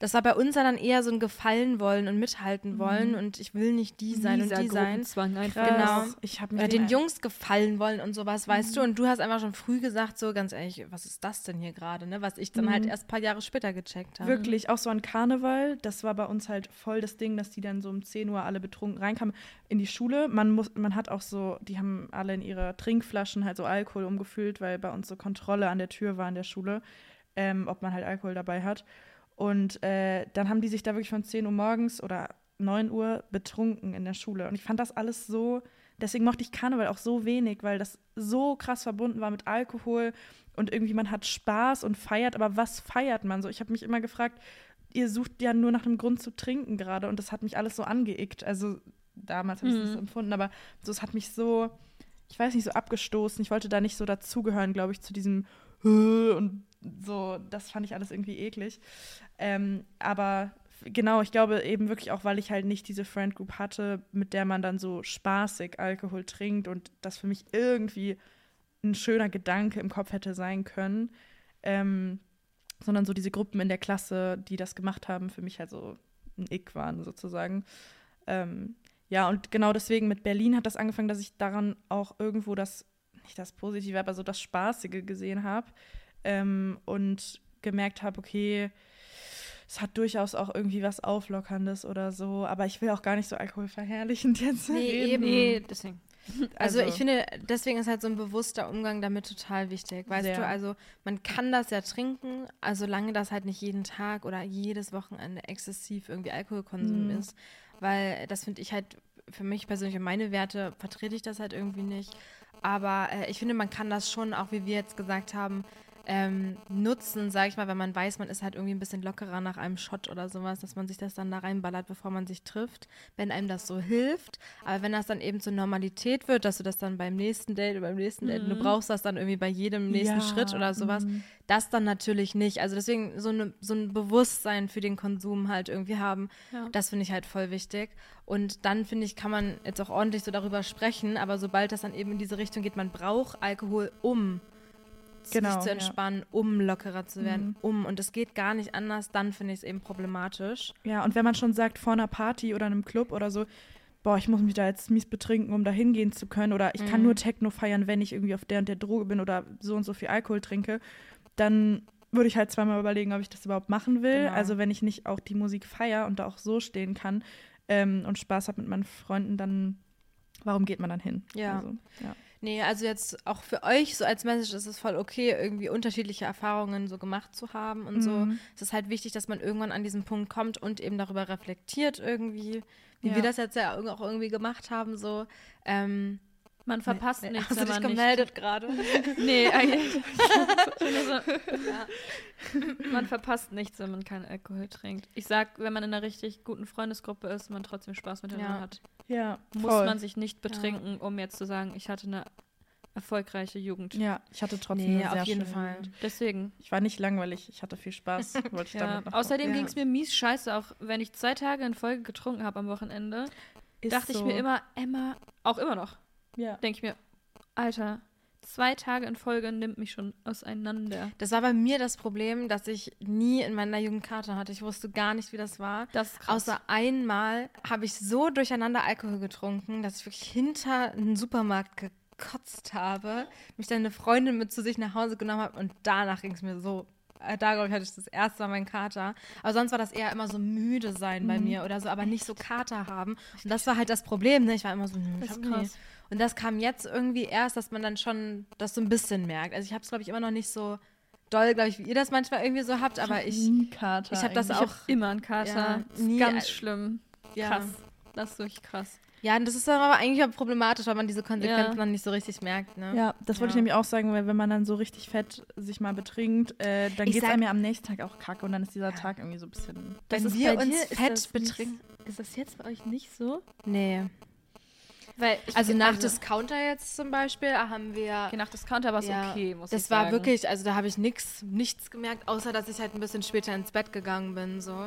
das war bei uns ja dann eher so ein Gefallen wollen und mithalten wollen Mhm. und ich will nicht die sein und die sein. Genau. Ich habe Oder den Jungs gefallen wollen und sowas, weißt du? Und du hast einfach schon früh gesagt, so ganz ehrlich, was ist das denn hier gerade, ne? Was ich dann halt Mhm. erst ein paar Jahre später gecheckt habe. Wirklich, auch so an Karneval, das war bei uns halt voll das Ding, dass die dann so um 10 Uhr alle betrunken reinkamen in die Schule. Man muss, man hat auch so, die haben alle in ihre Trinkflaschen halt so Alkohol umgefüllt, weil bei uns so Kontrolle an der Tür war in der Schule, ähm, ob man halt Alkohol dabei hat. Und äh, dann haben die sich da wirklich von 10 Uhr morgens oder 9 Uhr betrunken in der Schule. Und ich fand das alles so, deswegen mochte ich Karneval auch so wenig, weil das so krass verbunden war mit Alkohol und irgendwie man hat Spaß und feiert, aber was feiert man so? Ich habe mich immer gefragt, ihr sucht ja nur nach einem Grund zu trinken gerade und das hat mich alles so angeeckt. Also damals habe ich es Mhm. empfunden, aber so, es hat mich so, ich weiß nicht, so abgestoßen. Ich wollte da nicht so dazugehören, glaube ich, zu diesem und so, das fand ich alles irgendwie eklig. Ähm, aber genau, ich glaube eben wirklich auch, weil ich halt nicht diese Friend Group hatte, mit der man dann so spaßig Alkohol trinkt und das für mich irgendwie ein schöner Gedanke im Kopf hätte sein können. Ähm, sondern so diese Gruppen in der Klasse, die das gemacht haben, für mich halt so ein Ick waren sozusagen. Ähm, ja, und genau deswegen mit Berlin hat das angefangen, dass ich daran auch irgendwo das, nicht das Positive, aber so das Spaßige gesehen habe ähm, und gemerkt habe, okay, es hat durchaus auch irgendwie was Auflockerndes oder so, aber ich will auch gar nicht so alkoholverherrlichend jetzt Nee, reden. eben. Nee, deswegen. Also, ich finde, deswegen ist halt so ein bewusster Umgang damit total wichtig. Weißt Sehr. du, also man kann das ja trinken, also solange das halt nicht jeden Tag oder jedes Wochenende exzessiv irgendwie Alkoholkonsum Mhm. ist. Weil das finde ich halt für mich persönlich und meine Werte vertrete ich das halt irgendwie nicht. Aber äh, ich finde, man kann das schon, auch wie wir jetzt gesagt haben, ähm, nutzen, sage ich mal, wenn man weiß, man ist halt irgendwie ein bisschen lockerer nach einem Shot oder sowas, dass man sich das dann da reinballert, bevor man sich trifft, wenn einem das so hilft. Aber wenn das dann eben zur Normalität wird, dass du das dann beim nächsten Date oder beim nächsten Date, du brauchst das dann irgendwie bei jedem nächsten Ja, Schritt oder sowas, mhm. das dann natürlich nicht. Also deswegen so, eine, so ein Bewusstsein für den Konsum halt irgendwie haben, Ja. das finde ich halt voll wichtig. Und dann finde ich, kann man jetzt auch ordentlich so darüber sprechen, aber sobald das dann eben in diese Richtung geht, man braucht Alkohol, um Genau, sich zu ja. entspannen, um lockerer zu werden, Mhm. um. Und es geht gar nicht anders, dann finde ich es eben problematisch. Ja, und wenn man schon sagt, vor einer Party oder einem Club oder so, boah, ich muss mich da jetzt mies betrinken, um da hingehen zu können, oder ich kann Mhm. nur Techno feiern, wenn ich irgendwie auf der und der Droge bin oder so und so viel Alkohol trinke, dann würde ich halt zweimal überlegen, ob ich das überhaupt machen will. Genau. Also wenn ich nicht auch die Musik feier und da auch so stehen kann ähm, und Spaß habe mit meinen Freunden, dann warum geht man dann hin? Ja. Also, ja. Nee, also jetzt auch für euch so als Message ist es voll okay, irgendwie unterschiedliche Erfahrungen so gemacht zu haben und so. Mhm. Es ist halt wichtig, dass man irgendwann an diesen Punkt kommt und eben darüber reflektiert irgendwie, wie Ja. wir das jetzt ja auch irgendwie gemacht haben, so. Ähm, Man verpasst nee, nichts, Hast du dich gemeldet gerade? Nee, eigentlich. Man verpasst nichts, wenn man keinen Alkohol trinkt. Ich sag, wenn man in einer richtig guten Freundesgruppe ist und man trotzdem Spaß miteinander Ja. hat, ja, muss voll. man sich nicht betrinken, um jetzt zu sagen, ich hatte eine erfolgreiche Jugend. Ja, ich hatte trotzdem Nee, eine sehr auf jeden schöne Fall. Jugend. Deswegen. Ich war nicht langweilig, ich hatte viel Spaß, wollte ich Ja. damit noch Außerdem Ja. ging es mir mies scheiße, auch wenn ich zwei Tage in Folge getrunken habe am Wochenende. Ist dachte ich so. mir immer, Emma, auch immer noch, ja. denke ich mir, Alter, zwei Tage in Folge nimmt mich schon auseinander. Das war bei mir das Problem, dass ich nie in meiner Jugend Karte hatte. Ich wusste gar nicht, wie das war. Das. Außer einmal habe ich so durcheinander Alkohol getrunken, dass ich wirklich hinter einen Supermarkt gekotzt habe, mich dann eine Freundin mit zu sich nach Hause genommen habe und danach ging es mir so. Äh, Da, glaube ich, hatte ich das erste Mal meinen Kater. Aber sonst war das eher immer so müde sein bei mir oder so, aber nicht so Kater haben. Und das war halt das Problem. Ne? Ich war immer so, hm, ich Das hab krass. Und das kam jetzt irgendwie erst, dass man dann schon das so ein bisschen merkt. Also ich habe es, glaube ich, immer noch nicht so doll, glaube ich, wie ihr das manchmal irgendwie so habt, aber ich, nie Kater. ich hab das eigentlich. Ich hab immer einen Kater. Ja, nie, ganz schlimm. ja. Krass. Das ist wirklich krass. Ja, und das ist aber eigentlich auch problematisch, weil man diese Konsequenzen Ja. dann nicht so richtig merkt, ne? Ja, das wollte ich Ja. nämlich auch sagen, weil wenn man dann so richtig fett sich mal betrinkt, äh, dann Ich geht es einem ja am nächsten Tag auch kacke und dann ist dieser Tag irgendwie so ein bisschen. Wenn Das ist wir uns fett das betrinken. Ist das jetzt bei euch nicht so? Nee. Weil ich, Also nach Discounter jetzt zum Beispiel haben wir. Okay, nach Discounter war es Ja, okay, muss das ich war sagen. wirklich, also da habe ich nix, nichts gemerkt, außer dass ich halt ein bisschen später ins Bett gegangen bin, so.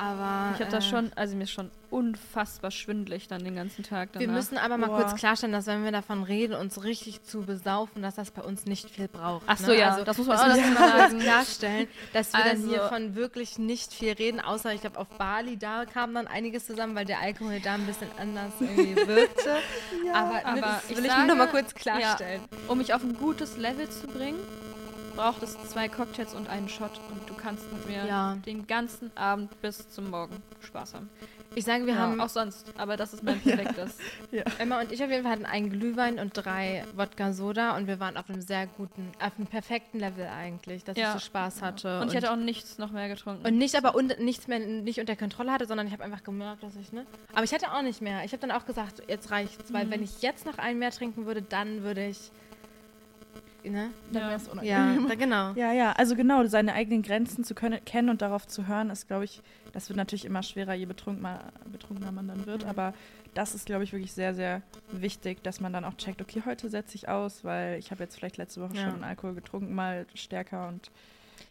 Aber. Ich habe das äh, schon, also mir ist schon unfassbar schwindelig dann den ganzen Tag danach. Wir müssen aber mal Boah. kurz klarstellen, dass wenn wir davon reden, uns richtig zu besaufen, dass das bei uns nicht viel braucht. Ach so, ne? ja, also, das muss man das auch mal sagen. klarstellen, dass wir dann Also- hiervon wirklich nicht viel reden, außer ich glaube auf Bali, da kam dann einiges zusammen, weil der Alkohol da ein bisschen anders irgendwie wirkte. aber, aber das ich will ich nur noch mal kurz klarstellen. Um mich auf ein gutes Level zu bringen, braucht es zwei Cocktails und einen Shot und du kannst mit mir Ja. den ganzen Abend bis zum Morgen Spaß haben. Ich sage, wir Ja, haben auch sonst, aber das ist mein perfektes. Emma und ich auf jeden Fall hatten einen Glühwein und drei Wodka Soda und wir waren auf einem sehr guten, auf einem perfekten Level eigentlich, dass Ja. ich so Spaß hatte. Und ich hätte auch nichts noch mehr getrunken. Und nicht aber und, nichts mehr nicht unter Kontrolle hatte, sondern ich habe einfach gemerkt, dass ich, ne? Aber ich hatte auch nicht mehr. Ich habe dann auch gesagt, jetzt reicht's, weil Mhm. wenn ich jetzt noch einen mehr trinken würde, dann würde ich. Ne? Dann Ja. wär's Ja, unangenehm. da, genau. Ja, ja, also genau, seine eigenen Grenzen zu können, kennen und darauf zu hören, ist, glaube ich, das wird natürlich immer schwerer, je betrunkener, betrunkener man dann wird. Mhm. Aber das ist, glaube ich, wirklich sehr, sehr wichtig, dass man dann auch checkt, okay, heute setze ich aus, weil ich habe jetzt vielleicht letzte Woche Ja. schon Alkohol getrunken, mal stärker und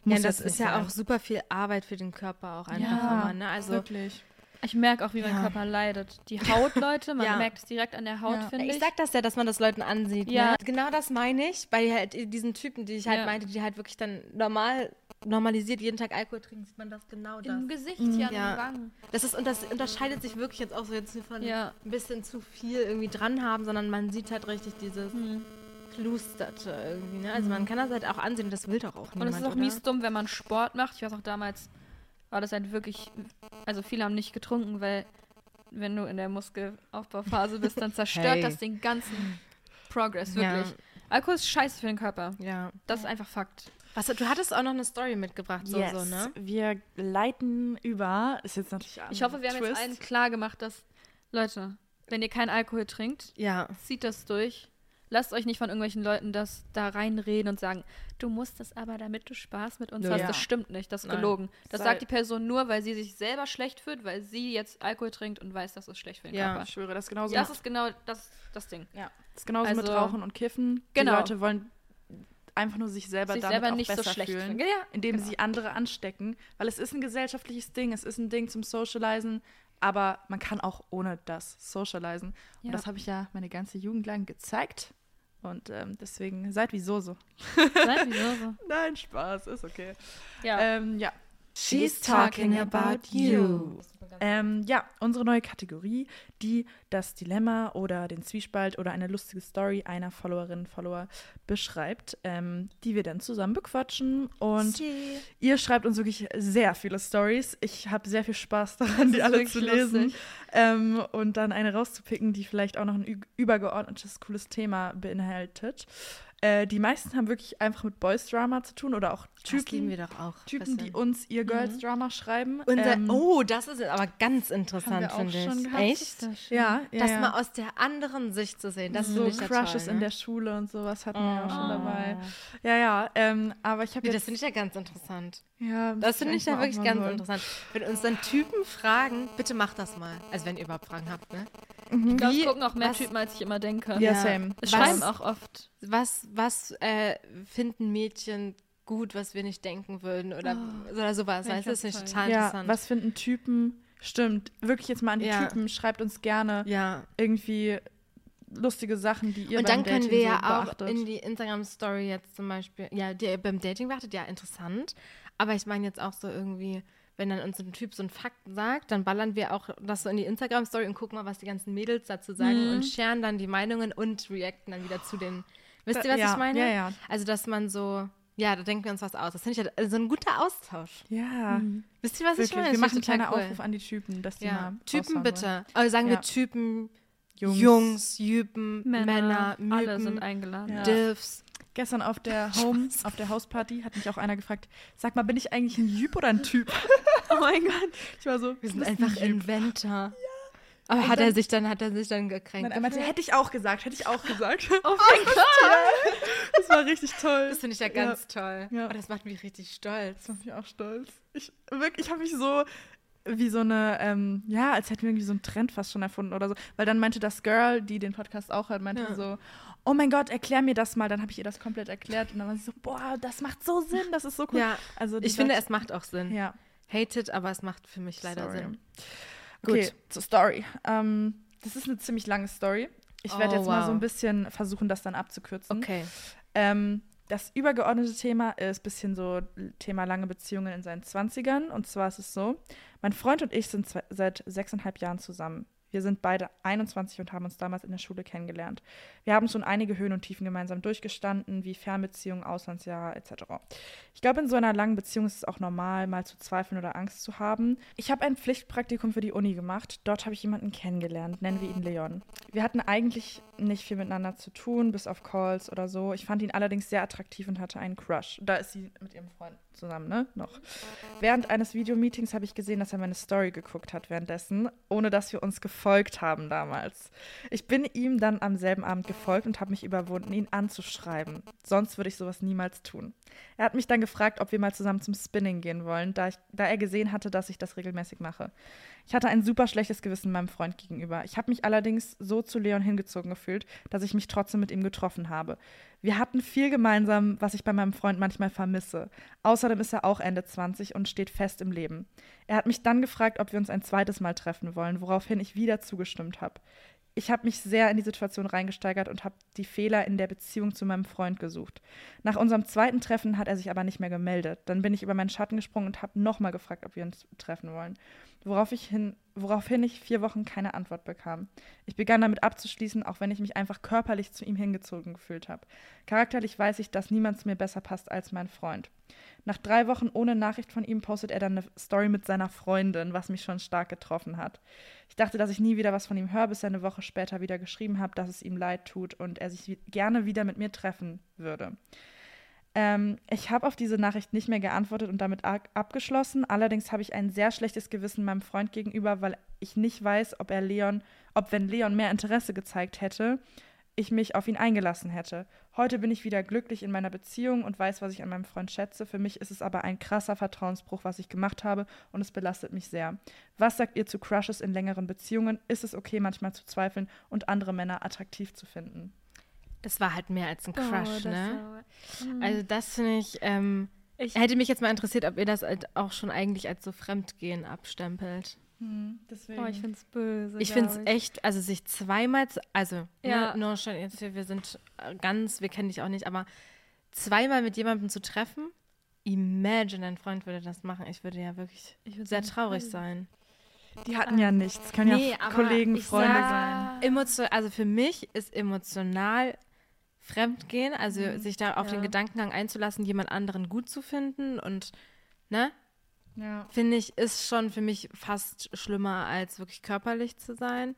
Ja, muss und das jetzt ist nicht ja sein. auch super viel Arbeit für den Körper auch einfach Ja, immer, ne? Also wirklich. Ich merke auch, wie mein Ja. Körper leidet. Die Haut, Leute, man Ja. merkt es direkt an der Haut, Ja. finde ich. ich sag das ja, dass man das Leuten ansieht. Ja. Ne? Genau das meine ich. Bei halt diesen Typen, die ich halt Ja. meinte, die halt wirklich dann normal normalisiert jeden Tag Alkohol trinken, sieht man das genau das. Im Gesicht, Mhm. hier an Ja. den Wangen. Das ist und das unterscheidet sich wirklich jetzt auch so jetzt von Ja. ein bisschen zu viel irgendwie dran haben, sondern man sieht halt richtig dieses Mhm. Klusterte irgendwie. Ne? Also man kann das halt auch ansehen und das will doch auch Und niemand. es ist auch oder? mies dumm, wenn man Sport macht. Ich weiß auch damals, war das halt wirklich, also viele haben nicht getrunken, weil wenn du in der Muskelaufbauphase bist, dann zerstört Hey. das den ganzen Progress, Ja. wirklich. Alkohol ist scheiße für den Körper. Ja. Das ist einfach Fakt. Was, du hattest auch noch eine Story mitgebracht, so, yes. so, ne? Wir leiten über, ist jetzt natürlich Ich hoffe, wir haben jetzt allen klar gemacht, dass, Leute, Wenn ihr keinen Alkohol trinkt, Ja. zieht das durch. Lasst euch nicht von irgendwelchen Leuten das da reinreden und sagen, du musst das aber, damit du Spaß mit uns Ja. hast. Das stimmt nicht, das ist Nein. gelogen. Das Sei- sagt die Person nur, weil sie sich selber schlecht fühlt, weil sie jetzt Alkohol trinkt und weiß, das ist schlecht für den Ja, Körper. Ich schwöre, das ist genauso. Das ist genau das, das Ding. ja. das ist genauso mit also- Rauchen und Kiffen. Genau. Die Leute wollen einfach nur sich selber Sich damit selber auch nicht so besser schlecht fühlen. Ja, indem genau. sie andere anstecken, weil es ist ein gesellschaftliches Ding, es ist ein Ding zum Socializen, aber man kann auch ohne das socializen. Ja. Und das habe ich ja meine ganze Jugend lang gezeigt. Und ähm, deswegen seid wie so so. Seid wieso so. Nein, Spaß, ist okay. Ja. Ähm, ja. She's talking about you. Ähm, ja, unsere neue Kategorie, die das Dilemma oder den Zwiespalt oder eine lustige Story einer Followerin, Follower beschreibt, ähm, die wir dann zusammen bequatschen. Und ihr schreibt uns wirklich sehr viele Stories. Ich habe sehr viel Spaß daran, die alle zu lesen ähm, und dann eine rauszupicken, die vielleicht auch noch ein übergeordnetes, cooles Thema beinhaltet. Äh, die meisten haben wirklich einfach mit Boys Drama zu tun oder auch Das Typen, wir doch auch. Typen die uns ihr Girls Drama schreiben. Unser, Ähm, oh, das ist aber ganz interessant, finde schon ich. gehabt. Echt? ja, ja, Das ja. mal aus der anderen Sicht zu sehen, das so ich ja Crushes toll, in ne? der Schule und sowas hatten wir auch schon Oh. dabei. Ja, ja, ähm, aber ich habe Nee, das finde ich ja ganz interessant. ja, Das finde ich ja wirklich ganz so. interessant. Wenn uns dann Typen fragen, bitte macht das mal. Also wenn ihr überhaupt Fragen habt, ne? Ich glaube, es gucken auch mehr was- Typen, als ich immer denke. Ja, Ja. same. Es Was- schreiben auch oft. Was, was äh, finden Mädchen gut, was wir nicht denken würden oder, oder sowas. Weißt du, das ganz total Ja, interessant. was finden Typen? Stimmt, wirklich jetzt mal an die Ja. Typen. Schreibt uns gerne ja. irgendwie lustige Sachen, die ihr Und beim dann können Dating wir so ja auch beachtet. in die Instagram-Story jetzt zum Beispiel, ja, die ihr beim Dating beachtet, ja, interessant. Aber ich meine jetzt auch so irgendwie, wenn dann uns ein Typ so einen Fakt sagt, dann ballern wir auch das so in die Instagram-Story und gucken mal, was die ganzen Mädels dazu sagen Mhm. und scheren dann die Meinungen und reacten dann wieder zu den. Wisst ihr, was ja, ich meine? Ja, ja. Also, dass man so, ja, da denken wir uns was aus. Das finde ich ja also so ein guter Austausch. Ja, Wisst ihr, was wirklich. ich meine? Wir machen einen kleinen cool. Aufruf an die Typen, dass die Ja, mal Typen bitte. Also sagen wir Typen, Jungs. Jungs, Jüpen, Männer, Männer, Mypen, alle sind eingeladen. Ja. Diffs. Gestern auf der Home, auf der Hausparty hat mich auch einer gefragt, sag mal, bin ich eigentlich ein Jüp oder ein Typ? oh mein Gott. Ich war so, Wir sind einfach ein. Inventor. Aber Und hat dann- er sich dann, hat er sich dann gekränkt? Nein, er meinte, hätte ich auch gesagt, hätte ich auch gesagt. Oh mein Gott! Das war richtig toll. das finde ich ja ganz toll. Ja. Oh, das macht mich richtig stolz. Das macht mich auch stolz. Ich wirklich, ich habe mich so wie so eine, ähm, ja, als hätten wir irgendwie so einen Trend fast schon erfunden oder so. Weil dann meinte das Girl, die den Podcast auch hört, meinte Ja. so, oh mein Gott, erklär mir das mal. Dann habe ich ihr das komplett erklärt und dann war sie so, boah, das macht so Sinn, das ist so cool. Ja, also ich finde, es macht auch Sinn. ja, Hated, aber es macht für mich leider Sorry. Sinn. Okay, Gut. zur Story. Ähm, das ist eine ziemlich lange Story. Ich werde Oh, jetzt mal wow. so ein bisschen versuchen, das dann abzukürzen. Okay. Ähm, das übergeordnete Thema ist ein bisschen so Thema lange Beziehungen in seinen 20ern. Und zwar ist es so, mein Freund und ich sind seit sechseinhalb Jahren zusammen. Wir sind beide 21 und haben uns damals in der Schule kennengelernt. Wir haben schon einige Höhen und Tiefen gemeinsam durchgestanden, wie Fernbeziehungen, Auslandsjahre etc. Ich glaube, in so einer langen Beziehung ist es auch normal, mal zu zweifeln oder Angst zu haben. Ich habe ein Pflichtpraktikum für die Uni gemacht. Dort habe ich jemanden kennengelernt, nennen wir ihn Leon. Wir hatten eigentlich nicht viel miteinander zu tun, bis auf Calls oder so. Ich fand ihn allerdings sehr attraktiv und hatte einen Crush. Da ist sie mit ihrem Freund zusammen, ne? Noch. Während eines Videomeetings habe ich gesehen, dass er meine Story geguckt hat währenddessen, ohne dass wir uns gefolgt haben damals. Ich bin ihm dann am selben Abend gefolgt und habe mich überwunden, ihn anzuschreiben. Sonst würde ich sowas niemals tun. Er hat mich dann gefragt, ob wir mal zusammen zum Spinning gehen wollen, da, ich, da er gesehen hatte, dass ich das regelmäßig mache. Ich hatte ein super schlechtes Gewissen meinem Freund gegenüber. Ich habe mich allerdings so zu Leon hingezogen gefühlt, dass ich mich trotzdem mit ihm getroffen habe. Wir hatten viel gemeinsam, was ich bei meinem Freund manchmal vermisse. Außerdem ist er auch Ende 20 und steht fest im Leben. Er hat mich dann gefragt, ob wir uns ein zweites Mal treffen wollen, woraufhin ich wieder zugestimmt habe. Ich habe mich sehr in die Situation reingesteigert und habe die Fehler in der Beziehung zu meinem Freund gesucht. Nach unserem zweiten Treffen hat er sich aber nicht mehr gemeldet. Dann bin ich über meinen Schatten gesprungen und habe nochmal gefragt, ob wir uns treffen wollen. Worauf ich hin, woraufhin ich vier Wochen keine Antwort bekam. Ich begann damit abzuschließen, auch wenn ich mich einfach körperlich zu ihm hingezogen gefühlt habe. Charakterlich weiß ich, dass niemand zu mir besser passt als mein Freund. Nach drei Wochen ohne Nachricht von ihm postet er dann eine Story mit seiner Freundin, was mich schon stark getroffen hat. Ich dachte, dass ich nie wieder was von ihm höre, bis er eine Woche später wieder geschrieben hat, dass es ihm leid tut und er sich gerne wieder mit mir treffen würde. Ähm, ich habe auf diese Nachricht nicht mehr geantwortet und damit ab- abgeschlossen. Allerdings habe ich ein sehr schlechtes Gewissen meinem Freund gegenüber, weil ich nicht weiß, ob er Leon ob wenn Leon mehr Interesse gezeigt hätte, ich mich auf ihn eingelassen hätte. Heute bin ich wieder glücklich in meiner Beziehung und weiß, was ich an meinem Freund schätze. Für mich ist es aber ein krasser Vertrauensbruch, was ich gemacht habe und es belastet mich sehr. Was sagt ihr zu Crushes in längeren Beziehungen? Ist es okay, manchmal zu zweifeln und andere Männer attraktiv zu finden? Das war halt mehr als ein Oh, Crush, das ne? war- Hm. Also das finde ich, ähm, Ich- hätte mich jetzt mal interessiert, ob ihr das halt auch schon eigentlich als so Fremdgehen abstempelt. deswegen. Oh, ich finde es böse. Ich finde es echt, also sich zweimal, zu, also, Ja. ne, no, schon, jetzt, wir wir sind äh, ganz, wir kennen dich auch nicht, aber zweimal mit jemandem zu treffen, imagine, dein Freund würde das machen. Ich würde ja wirklich Ich würd sehr traurig voll. sein. Die hatten ja nichts. Können Nee, ja Kollegen, Freunde sag- sein. Emotio also für mich ist emotional Fremdgehen, also Mhm. sich da auf den Ja. Gedankengang einzulassen, jemand anderen gut zu finden und, ne, Ja. finde ich, ist schon für mich fast schlimmer, als wirklich körperlich zu sein.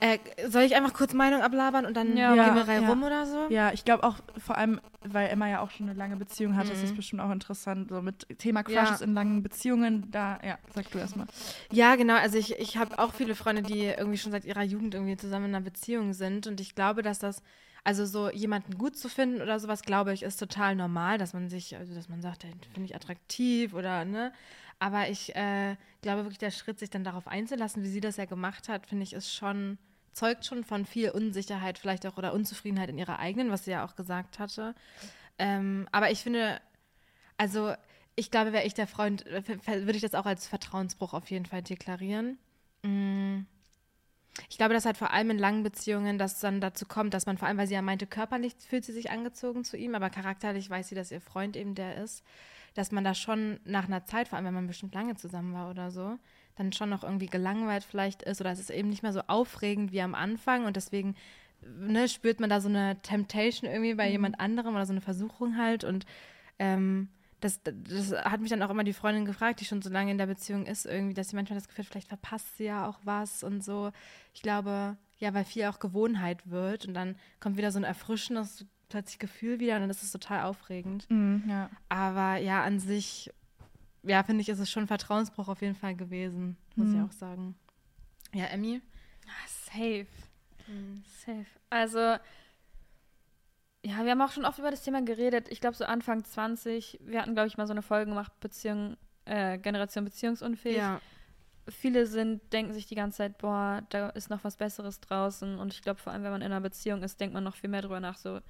Äh, soll ich einfach kurz Meinung ablabern und dann Ja. generell Ja. rum oder so? Ja, ich glaube auch vor allem, weil Emma ja auch schon eine lange Beziehung hat, ist es Mhm. bestimmt auch interessant, so mit Thema Crushes Ja. in langen Beziehungen. Da, ja, sag du erstmal. Ja, genau. Also ich, ich habe auch viele Freunde, die irgendwie schon seit ihrer Jugend irgendwie zusammen in einer Beziehung sind. Und ich glaube, dass das, also so jemanden gut zu finden oder sowas, glaube ich, ist total normal, dass man sich, also dass man sagt, den finde ich attraktiv oder ne. Aber ich äh, glaube wirklich, der Schritt, sich dann darauf einzulassen, wie sie das ja gemacht hat, finde ich, ist schon, zeugt schon von viel Unsicherheit vielleicht auch oder Unzufriedenheit in ihrer eigenen, was sie ja auch gesagt hatte. Ähm, aber ich finde, also ich glaube, wäre ich der Freund, äh, würde ich das auch als Vertrauensbruch auf jeden Fall deklarieren. Mm. Ich glaube, dass halt vor allem in langen Beziehungen das dann dazu kommt, dass man vor allem, weil sie ja meinte, körperlich fühlt sie sich angezogen zu ihm, aber charakterlich weiß sie, dass ihr Freund eben der ist, dass man da schon nach einer Zeit, vor allem wenn man bestimmt lange zusammen war oder so, dann schon noch irgendwie gelangweilt vielleicht ist oder es ist eben nicht mehr so aufregend wie am Anfang und deswegen ne, spürt man da so eine Temptation irgendwie bei jemand anderem oder so eine Versuchung halt und ähm, das, das hat mich dann auch immer die Freundin gefragt, die schon so lange in der Beziehung ist, irgendwie, dass sie manchmal das Gefühl hat, vielleicht verpasst sie ja auch was und so. Ich glaube, ja, weil viel auch Gewohnheit wird und dann kommt wieder so ein erfrischendes plötzlich Gefühl wieder und dann ist es total aufregend. Mhm, ja. Aber ja, an sich, ja, finde ich, ist es schon ein Vertrauensbruch auf jeden Fall gewesen, muss ich Mhm. auch sagen. Ja, Emmy? Safe. Safe. Also, ja, wir haben auch schon oft über das Thema geredet. Ich glaube, so Anfang 20, wir hatten, glaube ich, mal so eine Folge gemacht, Beziehung, äh, Generation beziehungsunfähig. Ja. Viele sind, denken sich die ganze Zeit, boah, da ist noch was Besseres draußen. Und ich glaube, vor allem, wenn man in einer Beziehung ist, denkt man noch viel mehr drüber nach, so,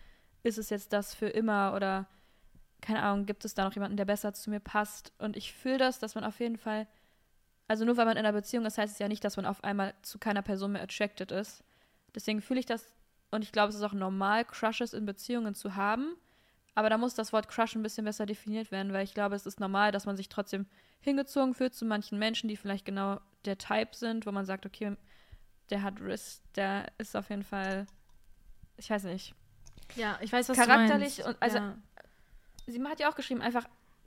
ist es jetzt das für immer oder, keine Ahnung, gibt es da noch jemanden, der besser zu mir passt? Und ich fühle das, dass man auf jeden Fall, also nur weil man in einer Beziehung ist, heißt es ja nicht, dass man auf einmal zu keiner Person mehr attracted ist. Deswegen fühle ich das und ich glaube, es ist auch normal, Crushes in Beziehungen zu haben. Aber da muss das Wort Crush ein bisschen besser definiert werden, weil ich glaube, es ist normal, dass man sich trotzdem hingezogen fühlt zu manchen Menschen, die vielleicht genau der Type sind, wo man sagt, okay, der hat Riss, der ist auf jeden Fall, ich weiß nicht. Ja, ich weiß, was Charakterlich du meinst. und- also- ja. Sie hat ja auch geschrieben, einfach,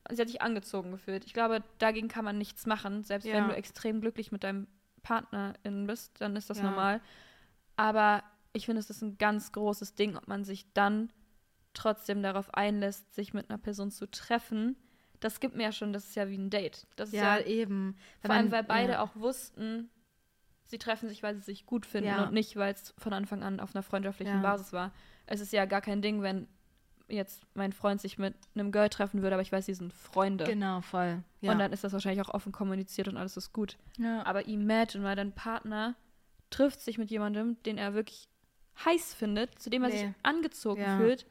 sie hat sich angezogen gefühlt. Ich glaube, dagegen kann man nichts machen. Selbst Ja. wenn du extrem glücklich mit deinem Partnerin bist, dann ist das Ja. normal. Aber ich finde, es ist ein ganz großes Ding, ob man sich dann trotzdem darauf einlässt, sich mit einer Person zu treffen. Das gibt mir ja schon, das ist ja wie ein Date. Das ist ja, ja, eben. Vor allem, weil beide ja. auch wussten, sie treffen sich, weil sie sich gut finden Ja. und nicht, weil es von Anfang an auf einer freundschaftlichen. Basis war. Es ist ja gar kein Ding, wenn jetzt mein Freund sich mit einem Girl treffen würde, aber ich weiß, sie sind Freunde. Genau, voll. Ja. Und dann ist das wahrscheinlich auch offen kommuniziert und alles ist gut. Ja. Aber imagine mal, dein Partner trifft sich mit jemandem, den er wirklich heiß findet, zu dem er sich Nee. angezogen Ja. fühlt.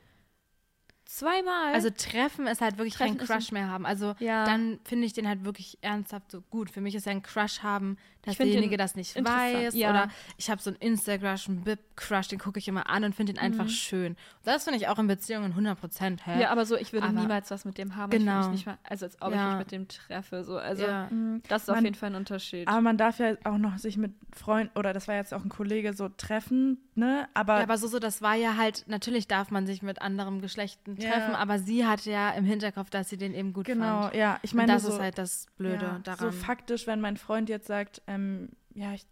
Zweimal. Also Treffen ist halt wirklich Treffen kein Crush mehr haben. Also ja. dann finde ich den halt wirklich ernsthaft so gut. Für mich ist ja ein Crush haben, dass Ich derjenige das nicht weiß. ja. Oder ich habe so einen Instagram, einen Bip-Crush, den gucke ich immer an und finde den einfach Mhm. schön. Und das finde ich auch in Beziehungen 100 Prozent. Ja, aber so, ich würde Aber- niemals was mit dem haben. Ich Genau. mal, also als ob ich Ja. mich mit dem treffe. So. Also ja. Mhm. das ist auf Man- jeden Fall ein Unterschied. Aber man darf ja auch noch sich mit Freunden, oder das war jetzt auch ein Kollege, so treffen, ne? Aber, Ja, aber so, so, das war ja halt, natürlich darf man sich mit anderen Geschlechten Ja. treffen, aber sie hatte ja im Hinterkopf, dass sie den eben gut genau, fand. ja. Ich Und meine, das so, ist halt das Blöde ja, daran. So faktisch, wenn mein Freund jetzt sagt, ähm, ja, ich,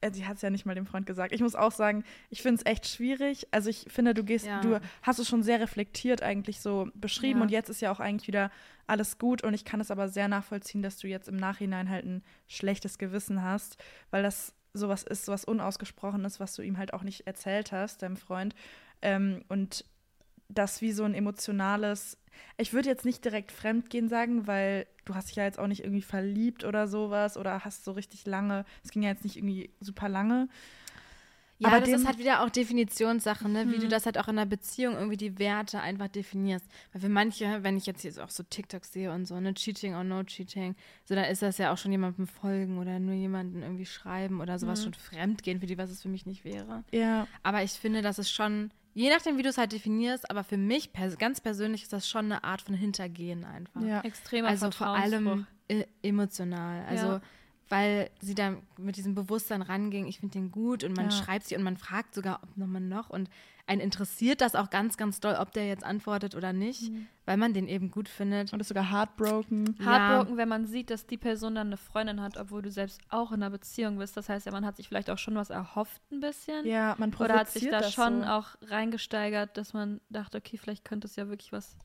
äh, sie hat es ja nicht mal dem Freund gesagt. Ich muss auch sagen, ich finde es echt schwierig. Also ich finde, du gehst, Ja. du hast es schon sehr reflektiert eigentlich so beschrieben Ja. und jetzt ist ja auch eigentlich wieder alles gut und ich kann es aber sehr nachvollziehen, dass du jetzt im Nachhinein halt ein schlechtes Gewissen hast, weil das sowas ist, sowas Unausgesprochenes, was du ihm halt auch nicht erzählt hast, deinem Freund. Ähm, und das wie so ein emotionales, ich würde jetzt nicht direkt Fremdgehen sagen, weil du hast dich ja jetzt auch nicht irgendwie verliebt oder sowas oder hast so richtig lange, es ging ja jetzt nicht irgendwie super lange. Ja, Aber das ist halt wieder auch Definitionssache, ne? wie du Mhm. das halt auch in einer Beziehung irgendwie die Werte einfach definierst. Weil für manche, wenn ich jetzt hier auch so TikToks sehe und so, ne, Cheating or no Cheating, so da ist das ja auch schon jemandem folgen oder nur jemanden irgendwie schreiben oder sowas Mhm. schon fremdgehen, für die, was es für mich nicht wäre. Ja, Aber ich finde, das ist schon, je nachdem, wie du es halt definierst, aber für mich pers ganz persönlich ist das schon eine Art von Hintergehen einfach. ja. Extremer Also vor allem e emotional. Also Ja. Weil sie da mit diesem Bewusstsein ranging, ich finde den gut und man Ja. schreibt sie und man fragt sogar, ob nochmal noch und einen interessiert das auch ganz, ganz doll, ob der jetzt antwortet oder nicht, Mhm. weil man den eben gut findet. Und ist sogar heartbroken. Heartbroken, wenn man sieht, dass die Person dann eine Freundin hat, obwohl du selbst auch in einer Beziehung bist. Das heißt ja, man hat sich vielleicht auch schon was erhofft ein bisschen. Ja, man Oder hat sich provoziert da schon so. auch reingesteigert, dass man dachte, okay, vielleicht könnte es ja wirklich was.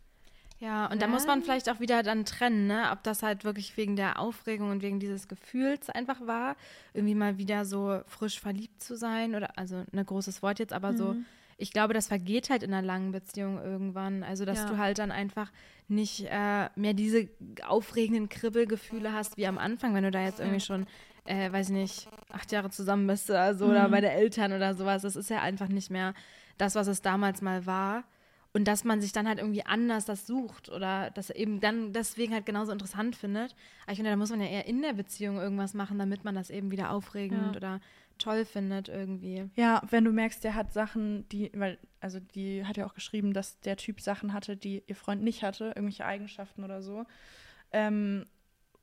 Ja, und da muss man vielleicht auch wieder dann trennen, ne? ob das halt wirklich wegen der Aufregung und wegen dieses Gefühls einfach war, irgendwie mal wieder so frisch verliebt zu sein oder, also ein großes Wort jetzt, aber so, Mhm. ich glaube, das vergeht halt in einer langen Beziehung irgendwann. Also, dass Ja. du halt dann einfach nicht äh, mehr diese aufregenden Kribbelgefühle hast wie am Anfang, wenn du da jetzt irgendwie schon, äh, weiß ich nicht, acht Jahre zusammen bist oder so, oder Mhm. bei den Eltern oder sowas. Das ist ja einfach nicht mehr das, was es damals mal war. Und dass man sich dann halt irgendwie anders das sucht oder das eben dann deswegen halt genauso interessant findet. Aber ich finde, da muss man ja eher in der Beziehung irgendwas machen, damit man das eben wieder aufregend Ja. oder toll findet irgendwie. Ja, wenn du merkst, der hat Sachen, die, weil, also die hat ja auch geschrieben, dass der Typ Sachen hatte, die ihr Freund nicht hatte, irgendwelche Eigenschaften oder so. Ähm,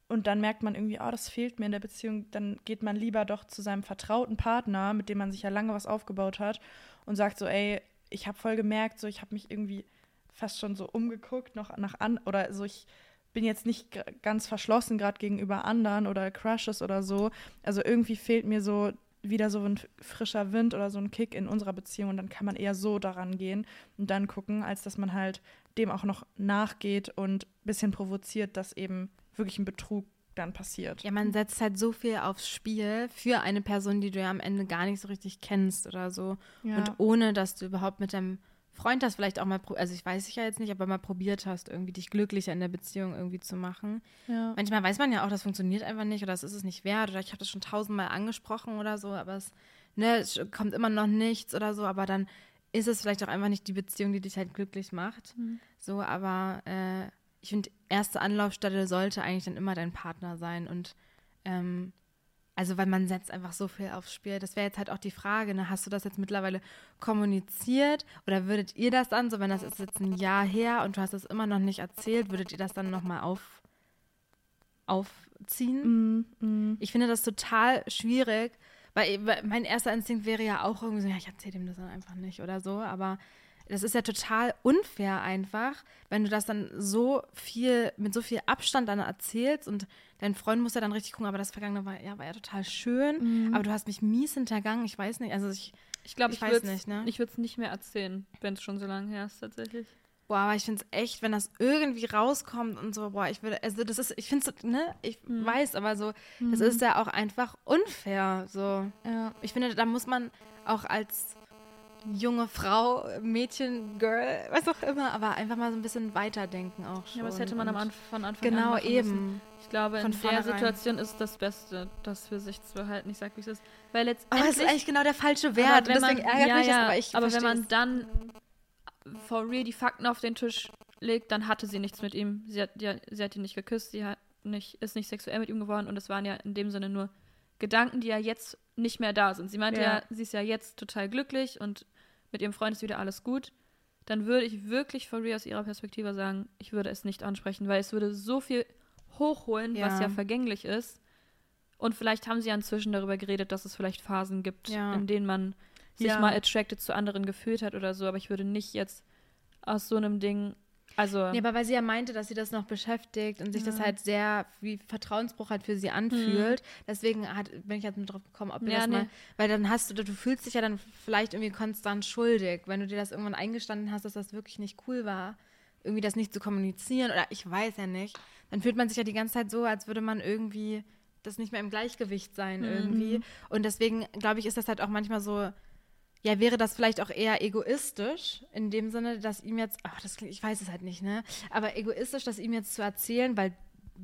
und dann merkt man irgendwie, oh, das fehlt mir in der Beziehung, dann geht man lieber doch zu seinem vertrauten Partner, mit dem man sich ja lange was aufgebaut hat, und sagt so, ey, ich habe voll gemerkt, so ich habe mich irgendwie fast schon so umgeguckt, noch nach an, oder so ich bin jetzt nicht ganz verschlossen gerade gegenüber anderen oder Crushes oder so. Also irgendwie fehlt mir so wieder so ein frischer Wind oder so ein Kick in unserer Beziehung und dann kann man eher so daran gehen und dann gucken, als dass man halt dem auch noch nachgeht und ein bisschen provoziert, dass eben wirklich ein Betrug dann passiert. Ja, man setzt halt so viel aufs Spiel für eine Person, die du ja am Ende gar nicht so richtig kennst oder so. Ja. Und ohne, dass du überhaupt mit deinem Freund das vielleicht auch mal, also ich weiß ich ja jetzt nicht, aber mal probiert hast, irgendwie dich glücklicher in der Beziehung irgendwie zu machen. ja. Manchmal weiß man ja auch, das funktioniert einfach nicht oder das ist es nicht wert oder ich habe das schon tausendmal angesprochen oder so, aber es, ne, es kommt immer noch nichts oder so, aber dann ist es vielleicht auch einfach nicht die Beziehung, die dich halt glücklich macht. So, aber äh, ich finde, erste Anlaufstelle sollte eigentlich dann immer dein Partner sein und ähm, also weil man setzt einfach so viel aufs Spiel. Das wäre jetzt halt auch die Frage, ne? hast du das jetzt mittlerweile kommuniziert oder würdet ihr das dann, so wenn das ist jetzt ein Jahr her und du hast es immer noch nicht erzählt, würdet ihr das dann nochmal auf, aufziehen? Mm, mm. Ich finde das total schwierig, weil, weil mein erster Instinkt wäre ja auch irgendwie so, ja, ich erzähle dem das dann einfach nicht oder so, aber das ist ja total unfair einfach, wenn du das dann so viel, mit so viel Abstand dann erzählst und dein Freund muss ja dann richtig gucken, aber das Vergangene war ja, war ja total schön, aber du hast mich mies hintergangen, ich weiß nicht, also ich, Ich glaube, Ich ich, weiß würde nicht, ne? es nicht mehr erzählen, wenn es schon so lange her ist, tatsächlich. boah, aber ich finde es echt, wenn das irgendwie rauskommt und so, boah, ich würde, also das ist, ich finde es, ne, ich weiß, aber so, das ist ja auch einfach unfair, so. Ja. Ich finde, da muss man auch als junge Frau, Mädchen, Girl, was auch immer, aber einfach mal so ein bisschen weiterdenken auch schon. Ja, aber das hätte man am Anfang, von Anfang an Genau, machen müssen. eben. Ich glaube, Von in der. Situation ist das Beste, das für sich zu behalten. Ich sag, wie es ist. Weil Aber letztendlich... das ist eigentlich genau der falsche aber Wert. wenn deswegen ärgert ja, mich das, ja, aber ich aber wenn man dann for real die Fakten auf den Tisch legt, dann hatte sie nichts mit ihm. Sie hat, ja, sie hat ihn nicht geküsst, sie hat nicht, ist nicht sexuell mit ihm geworden und es waren ja in dem Sinne nur Gedanken, die ja jetzt nicht mehr da sind. Sie meinte ja, Ja. sie ist ja jetzt total glücklich und mit ihrem Freund ist wieder alles gut. Dann würde ich wirklich for real aus ihrer Perspektive sagen, ich würde es nicht ansprechen, weil es würde so viel hochholen, was Ja. ja vergänglich ist. Und vielleicht haben sie ja inzwischen darüber geredet, dass es vielleicht Phasen gibt, Ja. in denen man sich Ja. mal attracted zu anderen gefühlt hat oder so, aber ich würde nicht jetzt aus so einem Ding, also Nee, aber weil sie ja meinte, dass sie das noch beschäftigt und sich das halt sehr wie Vertrauensbruch halt für sie anfühlt. Deswegen hat, bin ich jetzt mit drauf gekommen, ob Ja, das mal, nee. weil dann hast du, du fühlst dich ja dann vielleicht irgendwie konstant schuldig, wenn du dir das irgendwann eingestanden hast, dass das wirklich nicht cool war, irgendwie das nicht zu kommunizieren oder ich weiß ja nicht, dann fühlt man sich ja die ganze Zeit so, als würde man irgendwie das nicht mehr im Gleichgewicht sein Mhm. irgendwie. Und deswegen, glaube ich, ist das halt auch manchmal so, ja, wäre das vielleicht auch eher egoistisch, in dem Sinne, dass ihm jetzt, ach, das klingt, ich weiß es halt nicht, ne? Aber egoistisch, das ihm jetzt zu erzählen, weil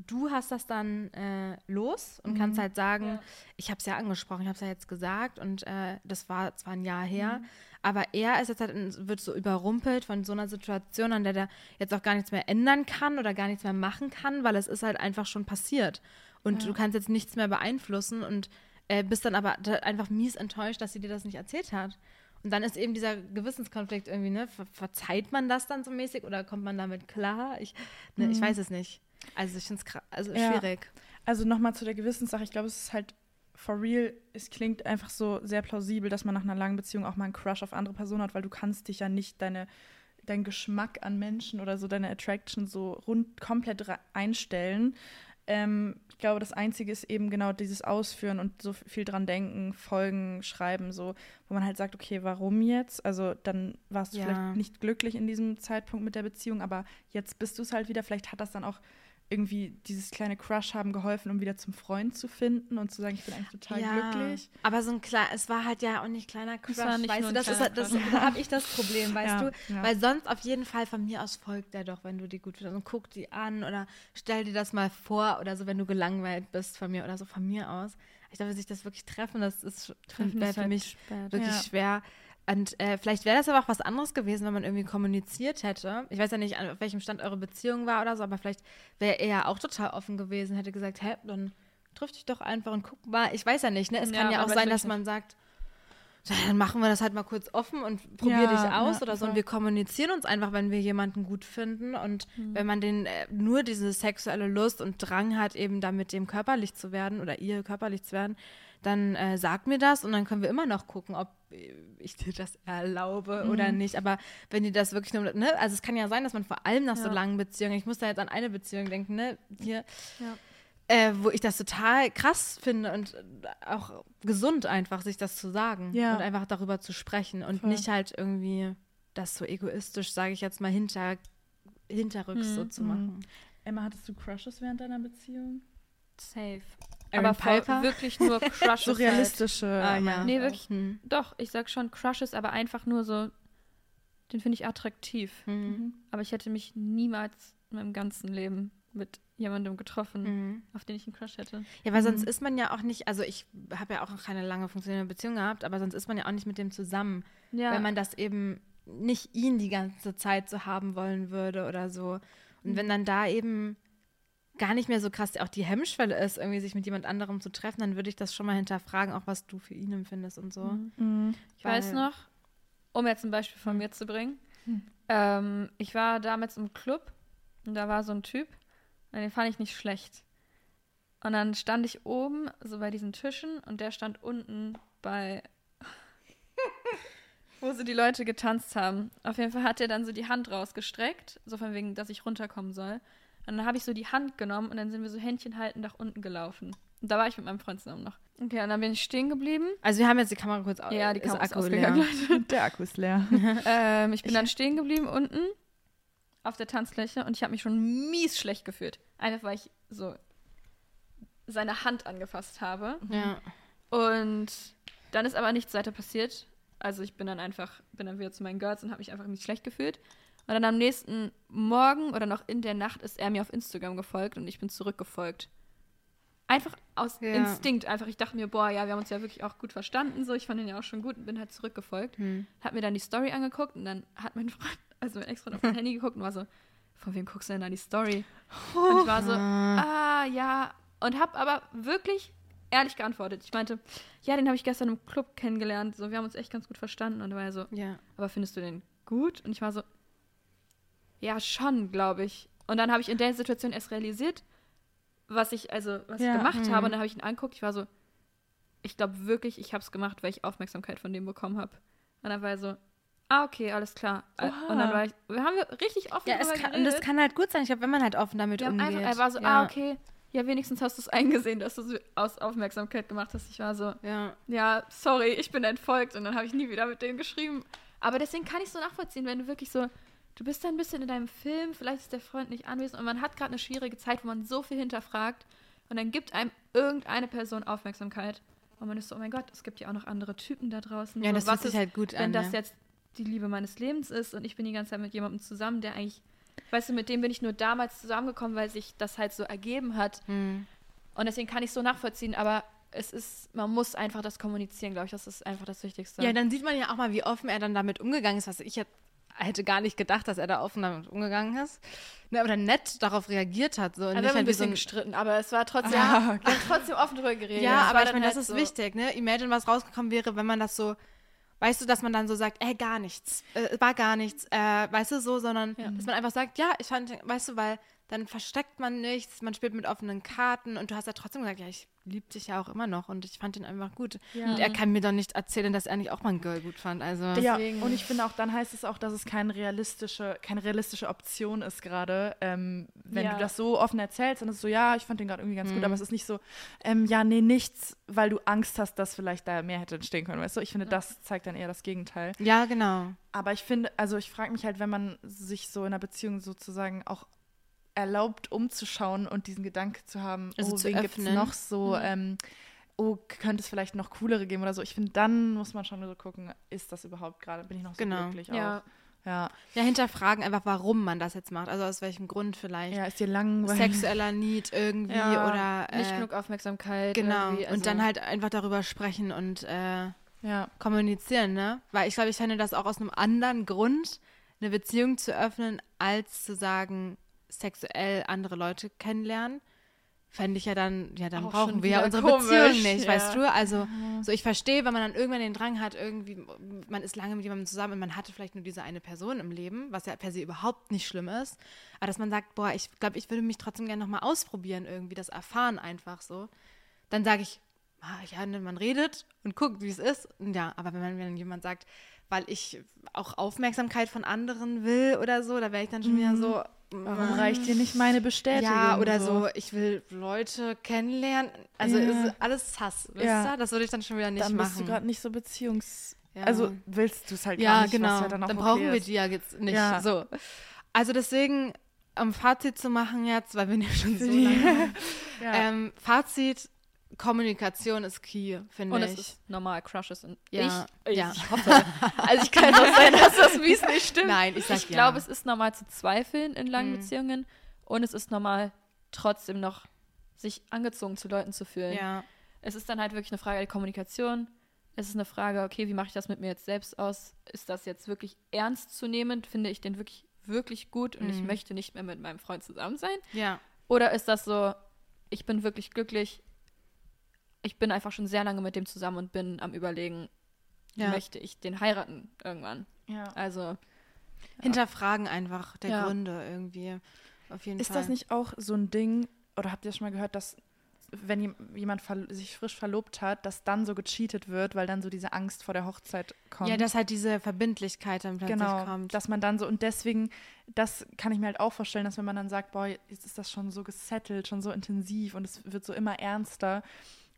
du hast das dann äh, los und kannst halt sagen, Ja. ich habe es ja angesprochen, ich habe es ja jetzt gesagt und äh, das war zwar ein Jahr her, aber er ist jetzt halt, wird so überrumpelt von so einer Situation, an der der jetzt auch gar nichts mehr ändern kann oder gar nichts mehr machen kann, weil es ist halt einfach schon passiert und du kannst jetzt nichts mehr beeinflussen und äh, bist dann aber einfach mies enttäuscht, dass sie dir das nicht erzählt hat. Und dann ist eben dieser Gewissenskonflikt irgendwie, ne? Ver verzeiht man das dann so mäßig oder kommt man damit klar? Ich, ne, ich weiß es nicht. Also ich finde es also Ja. schwierig. Also nochmal zu der Gewissenssache. Ich glaube, es ist halt for real. Es klingt einfach so sehr plausibel, dass man nach einer langen Beziehung auch mal einen Crush auf andere Personen hat, weil du kannst dich ja nicht deine dein Geschmack an Menschen oder so deine Attraction so rund komplett einstellen. Ähm, ich glaube, das Einzige ist eben genau dieses Ausführen und so viel dran denken, folgen, schreiben, so, wo man halt sagt, okay, warum jetzt? Also dann warst du Ja. vielleicht nicht glücklich in diesem Zeitpunkt mit der Beziehung, aber jetzt bist du es halt wieder. Vielleicht hat das dann auch irgendwie dieses kleine Crush haben geholfen, um wieder zum Freund zu finden und zu sagen, ich bin eigentlich total glücklich. Aber so ein kleiner, es war halt ja auch nicht kleiner Crush, war nicht weißt nur du, ein das ist kleiner halt, das, Crush. da habe ich das Problem, weißt Ja, du? ja. Weil sonst auf jeden Fall von mir aus folgt der doch, wenn du die gut findest und guck die an oder stell dir das mal vor oder so, wenn du gelangweilt bist von mir oder so von mir aus. Ich glaube, sich das wirklich treffen, das ist Treffen wäre ist für halt mich spät. wirklich Ja. schwer. Und äh, vielleicht wäre das aber auch was anderes gewesen, wenn man irgendwie kommuniziert hätte. Ich weiß ja nicht, auf welchem Stand eure Beziehung war oder so, aber vielleicht wäre er ja auch total offen gewesen, hätte gesagt, hä, dann triff dich doch einfach und guck mal. Ich weiß ja nicht, ne? Es Ja, kann ja auch sein, dass man sagt, "So, dann machen wir das halt mal kurz offen und probier Ja, dich aus ja, oder so. Und wir kommunizieren uns einfach, wenn wir jemanden gut finden. Und wenn man den äh, nur diese sexuelle Lust und Drang hat, eben da mit dem körperlich zu werden oder ihr körperlich zu werden, dann äh, sag mir das und dann können wir immer noch gucken, ob äh, ich dir das erlaube oder nicht. Aber wenn die das wirklich nur, ne, also es kann ja sein, dass man vor allem nach so Ja. langen Beziehungen, ich muss da jetzt an eine Beziehung denken, ne, hier, Ja. äh, wo ich das total krass finde und auch gesund einfach, sich das zu sagen Ja. und einfach darüber zu sprechen und Voll. nicht halt irgendwie das so egoistisch, sage ich jetzt mal, hinter, hinterrücks Hm. so zu Mhm. machen. Emma, hattest du Crushes während deiner Beziehung? Safe. Aaron aber Piper? wirklich nur Crushes. So halt. realistische. Ah, Emma. ja. Nee, wirklich. Hm. Doch, ich sag schon Crushes, aber einfach nur so, den finde ich attraktiv. Hm. Aber ich hätte mich niemals in meinem ganzen Leben mit jemandem getroffen, Hm. auf den ich einen Crush hätte. Ja, weil sonst ist man ja auch nicht, also ich habe ja auch noch keine lange funktionierende Beziehung gehabt, aber sonst ist man ja auch nicht mit dem zusammen, Ja, wenn man das eben nicht ihn die ganze Zeit so haben wollen würde oder so. Und wenn dann da eben gar nicht mehr so krass auch die Hemmschwelle ist, irgendwie sich mit jemand anderem zu treffen, dann würde ich das schon mal hinterfragen, auch was du für ihn empfindest und so. Mhm. Mhm. Ich weiß Weil- noch, um jetzt ein Beispiel von mir zu bringen. Ähm, ich war damals im Club und da war so ein Typ, und den fand ich nicht schlecht. Und dann stand ich oben, so bei diesen Tischen, und der stand unten bei, wo so die Leute getanzt haben. Auf jeden Fall hat er dann so die Hand rausgestreckt, so von wegen, dass ich runterkommen soll. Und dann habe ich so die Hand genommen und dann sind wir so Händchen halten nach unten gelaufen. Und da war ich mit meinem Freund zusammen noch. Okay, und dann bin ich stehen geblieben. Also wir haben jetzt die Kamera kurz au- Ja, die ist Kamera ist Akku ausgegangen, leer. Leute. Der Akku ist leer. Ähm, ich bin dann stehen geblieben unten auf der Tanzfläche und ich habe mich schon mies schlecht gefühlt. Einfach weil ich so seine Hand angefasst habe. Ja. Und dann ist aber nichts weiter passiert. Also ich bin dann einfach, bin dann wieder zu meinen Girls und habe mich einfach nicht schlecht gefühlt. Und dann am nächsten Morgen oder noch in der Nacht ist er mir auf Instagram gefolgt und ich bin zurückgefolgt. Einfach aus Ja. Instinkt. Einfach, ich dachte mir, boah, ja, wir haben uns ja wirklich auch gut verstanden. So, ich fand ihn ja auch schon gut und bin halt zurückgefolgt. Hm. Hab mir dann die Story angeguckt und dann hat mein Freund, also mein Ex-Freund auf mein Handy geguckt und war so, von wem guckst du denn da die Story? Und ich war so, ah, ja. Und hab aber wirklich ehrlich geantwortet. Ich meinte, ja, den habe ich gestern im Club kennengelernt. So, wir haben uns echt ganz gut verstanden. Und er war er so, Ja. aber findest du den gut? Und ich war so, ja, schon, glaube ich. Und dann habe ich in der Situation erst realisiert, was ich, also, was Ja. ich gemacht Mhm. habe. Und dann habe ich ihn angeguckt. Ich war so, ich glaube wirklich, ich habe es gemacht, weil ich Aufmerksamkeit von dem bekommen habe. Und dann war er so, ah, okay, alles klar. Äh, Oha. Und dann war ich, wir haben wir richtig offen Ja, es kann, und das kann halt gut sein. Ich glaube, wenn man halt offen damit haben umgeht. einfach, er war so, ja. ah, okay, ja, wenigstens hast du es eingesehen, dass du es aus Aufmerksamkeit gemacht hast. Ich war so, Ja. ja, sorry, ich bin entfolgt und dann habe ich nie wieder mit denen geschrieben. Aber deswegen kann ich so nachvollziehen, wenn du wirklich so, du bist da ein bisschen in deinem Film, vielleicht ist der Freund nicht anwesend und man hat gerade eine schwierige Zeit, wo man so viel hinterfragt Und dann gibt einem irgendeine Person Aufmerksamkeit. Und man ist so, oh mein Gott, es gibt ja auch noch andere Typen da draußen. Ja, so, das was ist, halt gut wenn an. das ja. jetzt die Liebe meines Lebens ist und ich bin die ganze Zeit mit jemandem zusammen, der eigentlich, weißt du, mit dem bin ich nur damals zusammengekommen, weil sich das halt so ergeben hat. Hm. Und deswegen kann ich so nachvollziehen, aber es ist, man muss einfach das kommunizieren, glaube ich, das ist einfach das Wichtigste. Ja, dann sieht man ja auch mal, wie offen er dann damit umgegangen ist, was ich jetzt hätte gar nicht gedacht, dass er da offen damit umgegangen ist. Ne, oder nett darauf reagiert hat. So, und Also nicht ein halt so bisschen ein gestritten, aber es war trotzdem, Ah, okay. trotzdem offen drüber geredet. Ja, aber ich meine, das halt ist so, wichtig, ne? Imagine, was rausgekommen wäre, wenn man das so, weißt du, dass man dann so sagt, ey, gar nichts, äh, war gar nichts, äh, weißt du, so, sondern Ja. dass man einfach sagt, ja, ich fand, weißt du, weil dann versteckt man nichts, man spielt mit offenen Karten und du hast ja trotzdem gesagt, ja, ich liebe dich ja auch immer noch und ich fand ihn einfach gut. Ja. Und er kann mir doch nicht erzählen, dass er nicht auch mal ein Girl gut fand, also. Ja, Deswegen- und ich finde auch, dann heißt es auch, dass es keine realistische, keine realistische Option ist gerade. Ähm, wenn Ja. du das so offen erzählst, dann ist es so, ja, ich fand den gerade irgendwie ganz gut, Mhm. aber es ist nicht so, ähm, ja, nee, nichts, weil du Angst hast, dass vielleicht da mehr hätte entstehen können, weißt du? Ich finde, das zeigt dann eher das Gegenteil. Ja, genau. Aber ich finde, also ich frage mich halt, wenn man sich so in einer Beziehung sozusagen auch erlaubt, umzuschauen und diesen Gedanke zu haben, Also oh, zu wen gibt es noch so, Mhm. ähm, oh, könnte es vielleicht noch coolere geben oder so. Ich finde, dann muss man schon so gucken, ist das überhaupt gerade, bin ich noch so Genau. glücklich Ja, auch. Ja. Ja, hinterfragen einfach, warum man das jetzt macht, also aus welchem Grund vielleicht. ja, ist dir langweilig. Sexueller Need irgendwie Ja, oder nicht äh, genug Aufmerksamkeit. Genau. irgendwie, also- und dann halt einfach darüber sprechen und äh, Ja. kommunizieren, ne? Weil ich glaube, ich fände das auch aus einem anderen Grund, eine Beziehung zu öffnen, als zu sagen, sexuell andere Leute kennenlernen. Fände ich ja dann, ja, dann Auch brauchen wir ja unsere komisch, Beziehung nicht, ja. weißt du? Also, so ich verstehe, wenn man dann irgendwann den Drang hat, irgendwie, man ist lange mit jemandem zusammen und man hatte vielleicht nur diese eine Person im Leben, was ja per se überhaupt nicht schlimm ist. Aber dass man sagt, boah, ich glaube, ich würde mich trotzdem gerne nochmal ausprobieren, irgendwie, das erfahren einfach so. Dann sage ich, ah, ja, ne, man redet und guckt, wie es ist. Ja, aber wenn, man, wenn jemand sagt, weil ich auch Aufmerksamkeit von anderen will oder so, da wäre ich dann schon wieder so. Warum reicht dir nicht meine Bestätigung? Ja, oder so, ich will Leute kennenlernen. Also Ja. ist alles Hass, wisst Ja. ihr? Das würde ich dann schon wieder nicht Dann machen. bist du gerade nicht so beziehungs... Ja. Also willst du es halt gar ja, nicht, genau. ja dann dann brauchen wir die ja jetzt nicht. Ja. So. Also deswegen, um Fazit zu machen jetzt, weil wir ja schon so lange ähm, Fazit, Kommunikation ist key, finde Und ich. es ist normal, Crushes. Und Ja, ich, ja. ich hoffe. Also ich kann auch sein, dass das mies nicht stimmt. Nein, ich sag ich ja. glaube, es ist normal zu zweifeln in langen Mhm. Beziehungen und es ist normal trotzdem noch sich angezogen zu Leuten zu fühlen. ja. Es ist dann halt wirklich eine Frage der Kommunikation. Es ist eine Frage, okay, wie mache ich das mit mir jetzt selbst aus? Ist das jetzt wirklich ernst zu nehmen? Finde ich den wirklich, wirklich gut und ich Mhm. möchte nicht mehr mit meinem Freund zusammen sein? Ja. Oder ist das so, ich bin wirklich glücklich, ich bin einfach schon sehr lange mit dem zusammen und bin am überlegen, Ja. möchte ich den heiraten irgendwann? ja. Also, Hinterfragen einfach der Ja. Gründe irgendwie. Auf jeden Ist Fall. das nicht auch so ein Ding, oder habt ihr schon mal gehört, dass wenn jem- jemand sich frisch verlobt hat, dass dann so gecheatet wird, weil dann so diese Angst vor der Hochzeit kommt? Ja, dass halt diese Verbindlichkeit dann plötzlich genau, kommt. dass man dann so und deswegen, das kann ich mir halt auch vorstellen, dass wenn man dann sagt, boah, jetzt ist das schon so gesettelt, schon so intensiv und es wird so immer ernster,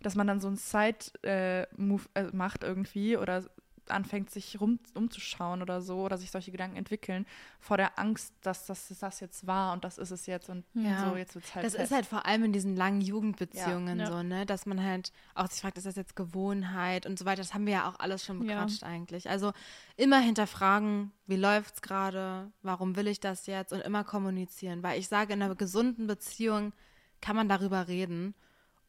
dass man dann so einen Side-Move äh, macht irgendwie oder anfängt, sich rum, umzuschauen oder so oder sich solche Gedanken entwickeln, vor der Angst, dass das, das jetzt war und das ist es jetzt und Ja. so, jetzt wird es halt Das fest. ist halt vor allem in diesen langen Jugendbeziehungen Ja. Ja. so, ne? Dass man halt auch sich fragt, ist das jetzt Gewohnheit und so weiter. Das haben wir ja auch alles schon Ja. bequatscht eigentlich. Also immer hinterfragen, wie läuft's gerade, warum will ich das jetzt und immer kommunizieren. Weil ich sage, in einer gesunden Beziehung kann man darüber reden.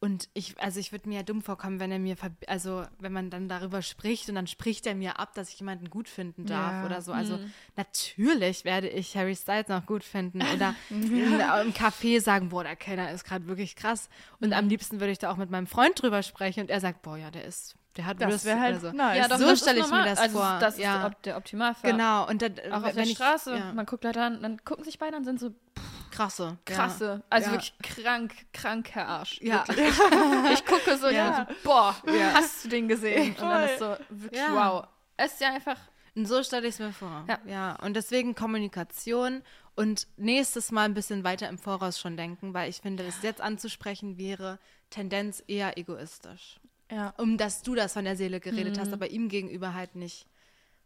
Und ich, also ich würde mir ja dumm vorkommen, wenn er mir, also wenn man dann darüber spricht und dann spricht er mir ab, dass ich jemanden gut finden darf Ja. oder so. Also Mhm. natürlich werde ich Harry Styles noch gut finden oder in, im Café sagen, boah, der Kellner ist gerade wirklich krass. Und am liebsten würde ich da auch mit meinem Freund drüber sprechen und er sagt, boah, ja, der ist, der hat das wäre halt so. nice. ja, doch, so stelle ich mir das also, vor, Das ist ja. der, Op- der Optimalfall. Genau. Und dann, Auch auf wenn der ich, Straße, Ja, man guckt Leute an, dann gucken sich beide an, sind so krasse. krasse, also Ja. wirklich krank, kranker Arsch. Ja. Wirklich. Ich gucke so, ja. So boah, hast du den gesehen? Und dann ist so, wirklich, Ja. wow. Es ist ja einfach, Und so stelle ich es mir vor. Ja. ja. Und deswegen Kommunikation und nächstes Mal ein bisschen weiter im Voraus schon denken, weil ich finde, das jetzt anzusprechen wäre Tendenz eher egoistisch. Ja. Um dass du das von der Seele geredet Mhm. hast, aber ihm gegenüber halt nicht.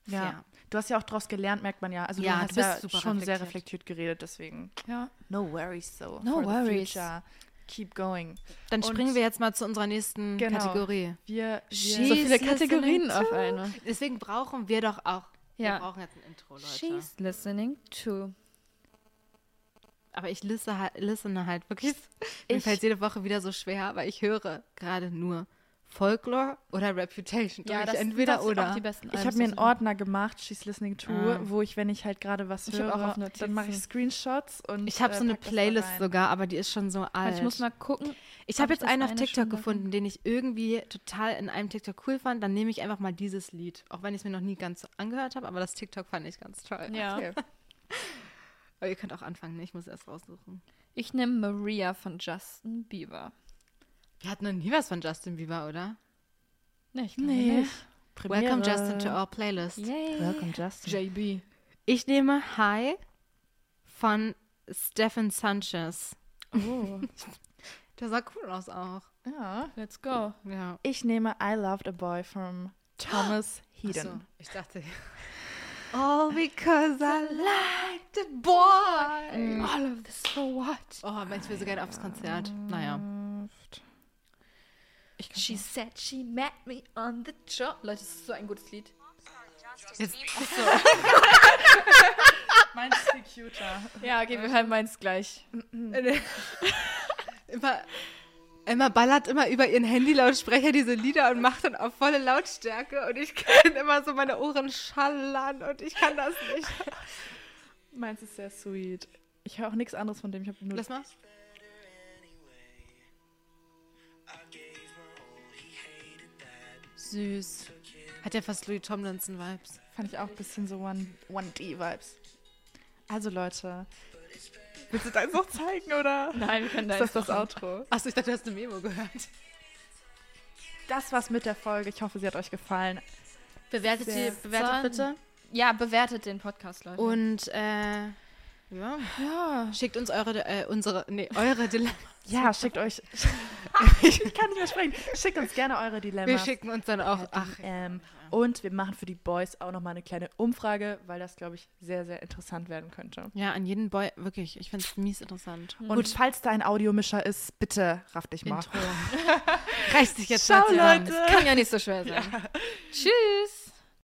Ja. fair. Du hast ja auch daraus gelernt, merkt man ja. Also Ja, du du hast bist ja super schon sehr reflektiert. geredet, deswegen ja. no worries so. No worries. keep going. Dann Und- springen wir jetzt mal zu unserer nächsten Genau. Kategorie. Wir, wir So viele Kategorien auf eine. Deswegen brauchen wir doch auch. Wir Ja. brauchen jetzt ein Intro, Leute. She's listening to. Aber ich liste halt, listene halt wirklich. Mir Ich- fällt jede Woche wieder so schwer, weil ich höre gerade nur Folklore oder Reputation. Drück ich entweder oder. Auch die besten ich habe mir einen. Ordner gemacht, She's Listening to, Ah. wo ich, wenn ich halt gerade was Ich höre, auch auf dann mache ich. Screenshots und Ich habe äh, so eine das Playlist sogar, aber die ist schon so alt. Ich muss mal gucken. Ich habe jetzt das einen auf eine TikTok gefunden, den ich irgendwie total in einem TikTok cool fand. Dann nehme ich einfach mal dieses Lied. Auch wenn ich es mir noch nie ganz angehört habe, aber das TikTok fand ich ganz toll. Ja. Okay. aber ihr könnt auch anfangen, ne? ich muss erst raussuchen. Ich nehme Maria von Justin Bieber. Wir hatten noch nie was von Justin Bieber, oder? Nee, ich glaube Nee. nicht. Welcome Premiere. Justin to our playlist. Yay. Welcome Justin. JB. Ich nehme Hi von Stephen Sanchez. Oh. Der sah cool aus auch. ja. Let's go. Ja. Ich nehme I Loved a Boy from Thomas Hedon. Achso, ich dachte. All because I liked a boy. All of this for what? Oh, will so gerne aufs Konzert. Naja. She said she met me on the job. Leute, das ist so ein gutes Lied. Jetzt, Meins ist viel cuter. Ja, okay, wir hören meins gleich. immer, Emma ballert immer über ihren Handylautsprecher diese Lieder und macht dann auf volle Lautstärke und ich kann immer so meine Ohren schallern und ich kann das nicht. Meins ist sehr sweet. Ich höre auch nichts anderes von dem. Ich habe nur Lass mal. Süß. Hat ja fast Louis Tomlinson-Vibes. Fand ich auch ein bisschen so One- 1D-Vibes. Also Leute, willst du das noch zeigen oder Nein, wir können da ist das das Outro? Achso, ich dachte, du hast eine Memo gehört. Das war's mit der Folge. Ich hoffe, sie hat euch gefallen. Bewertet, die, bewertet bitte. Ja, bewertet den Podcast, Leute. Und, äh, ja. ja. Schickt uns eure, äh, unsere, nee, eure Dilemma. Ja, schickt euch. ich kann nicht mehr sprechen. Schickt uns gerne eure Dilemmas. Wir schicken uns dann auch, ach, Ähm, und wir machen für die Boys auch nochmal eine kleine Umfrage, weil das, glaube ich, sehr, sehr interessant werden könnte. ja, an jeden Boy, wirklich, ich finde es mies interessant. Und falls da ein Audiomischer ist, bitte raff dich mal. Intro. Reiß dich jetzt Ciao, mal zusammen. Leute. Kann ja nicht so schwer sein. Tschüss.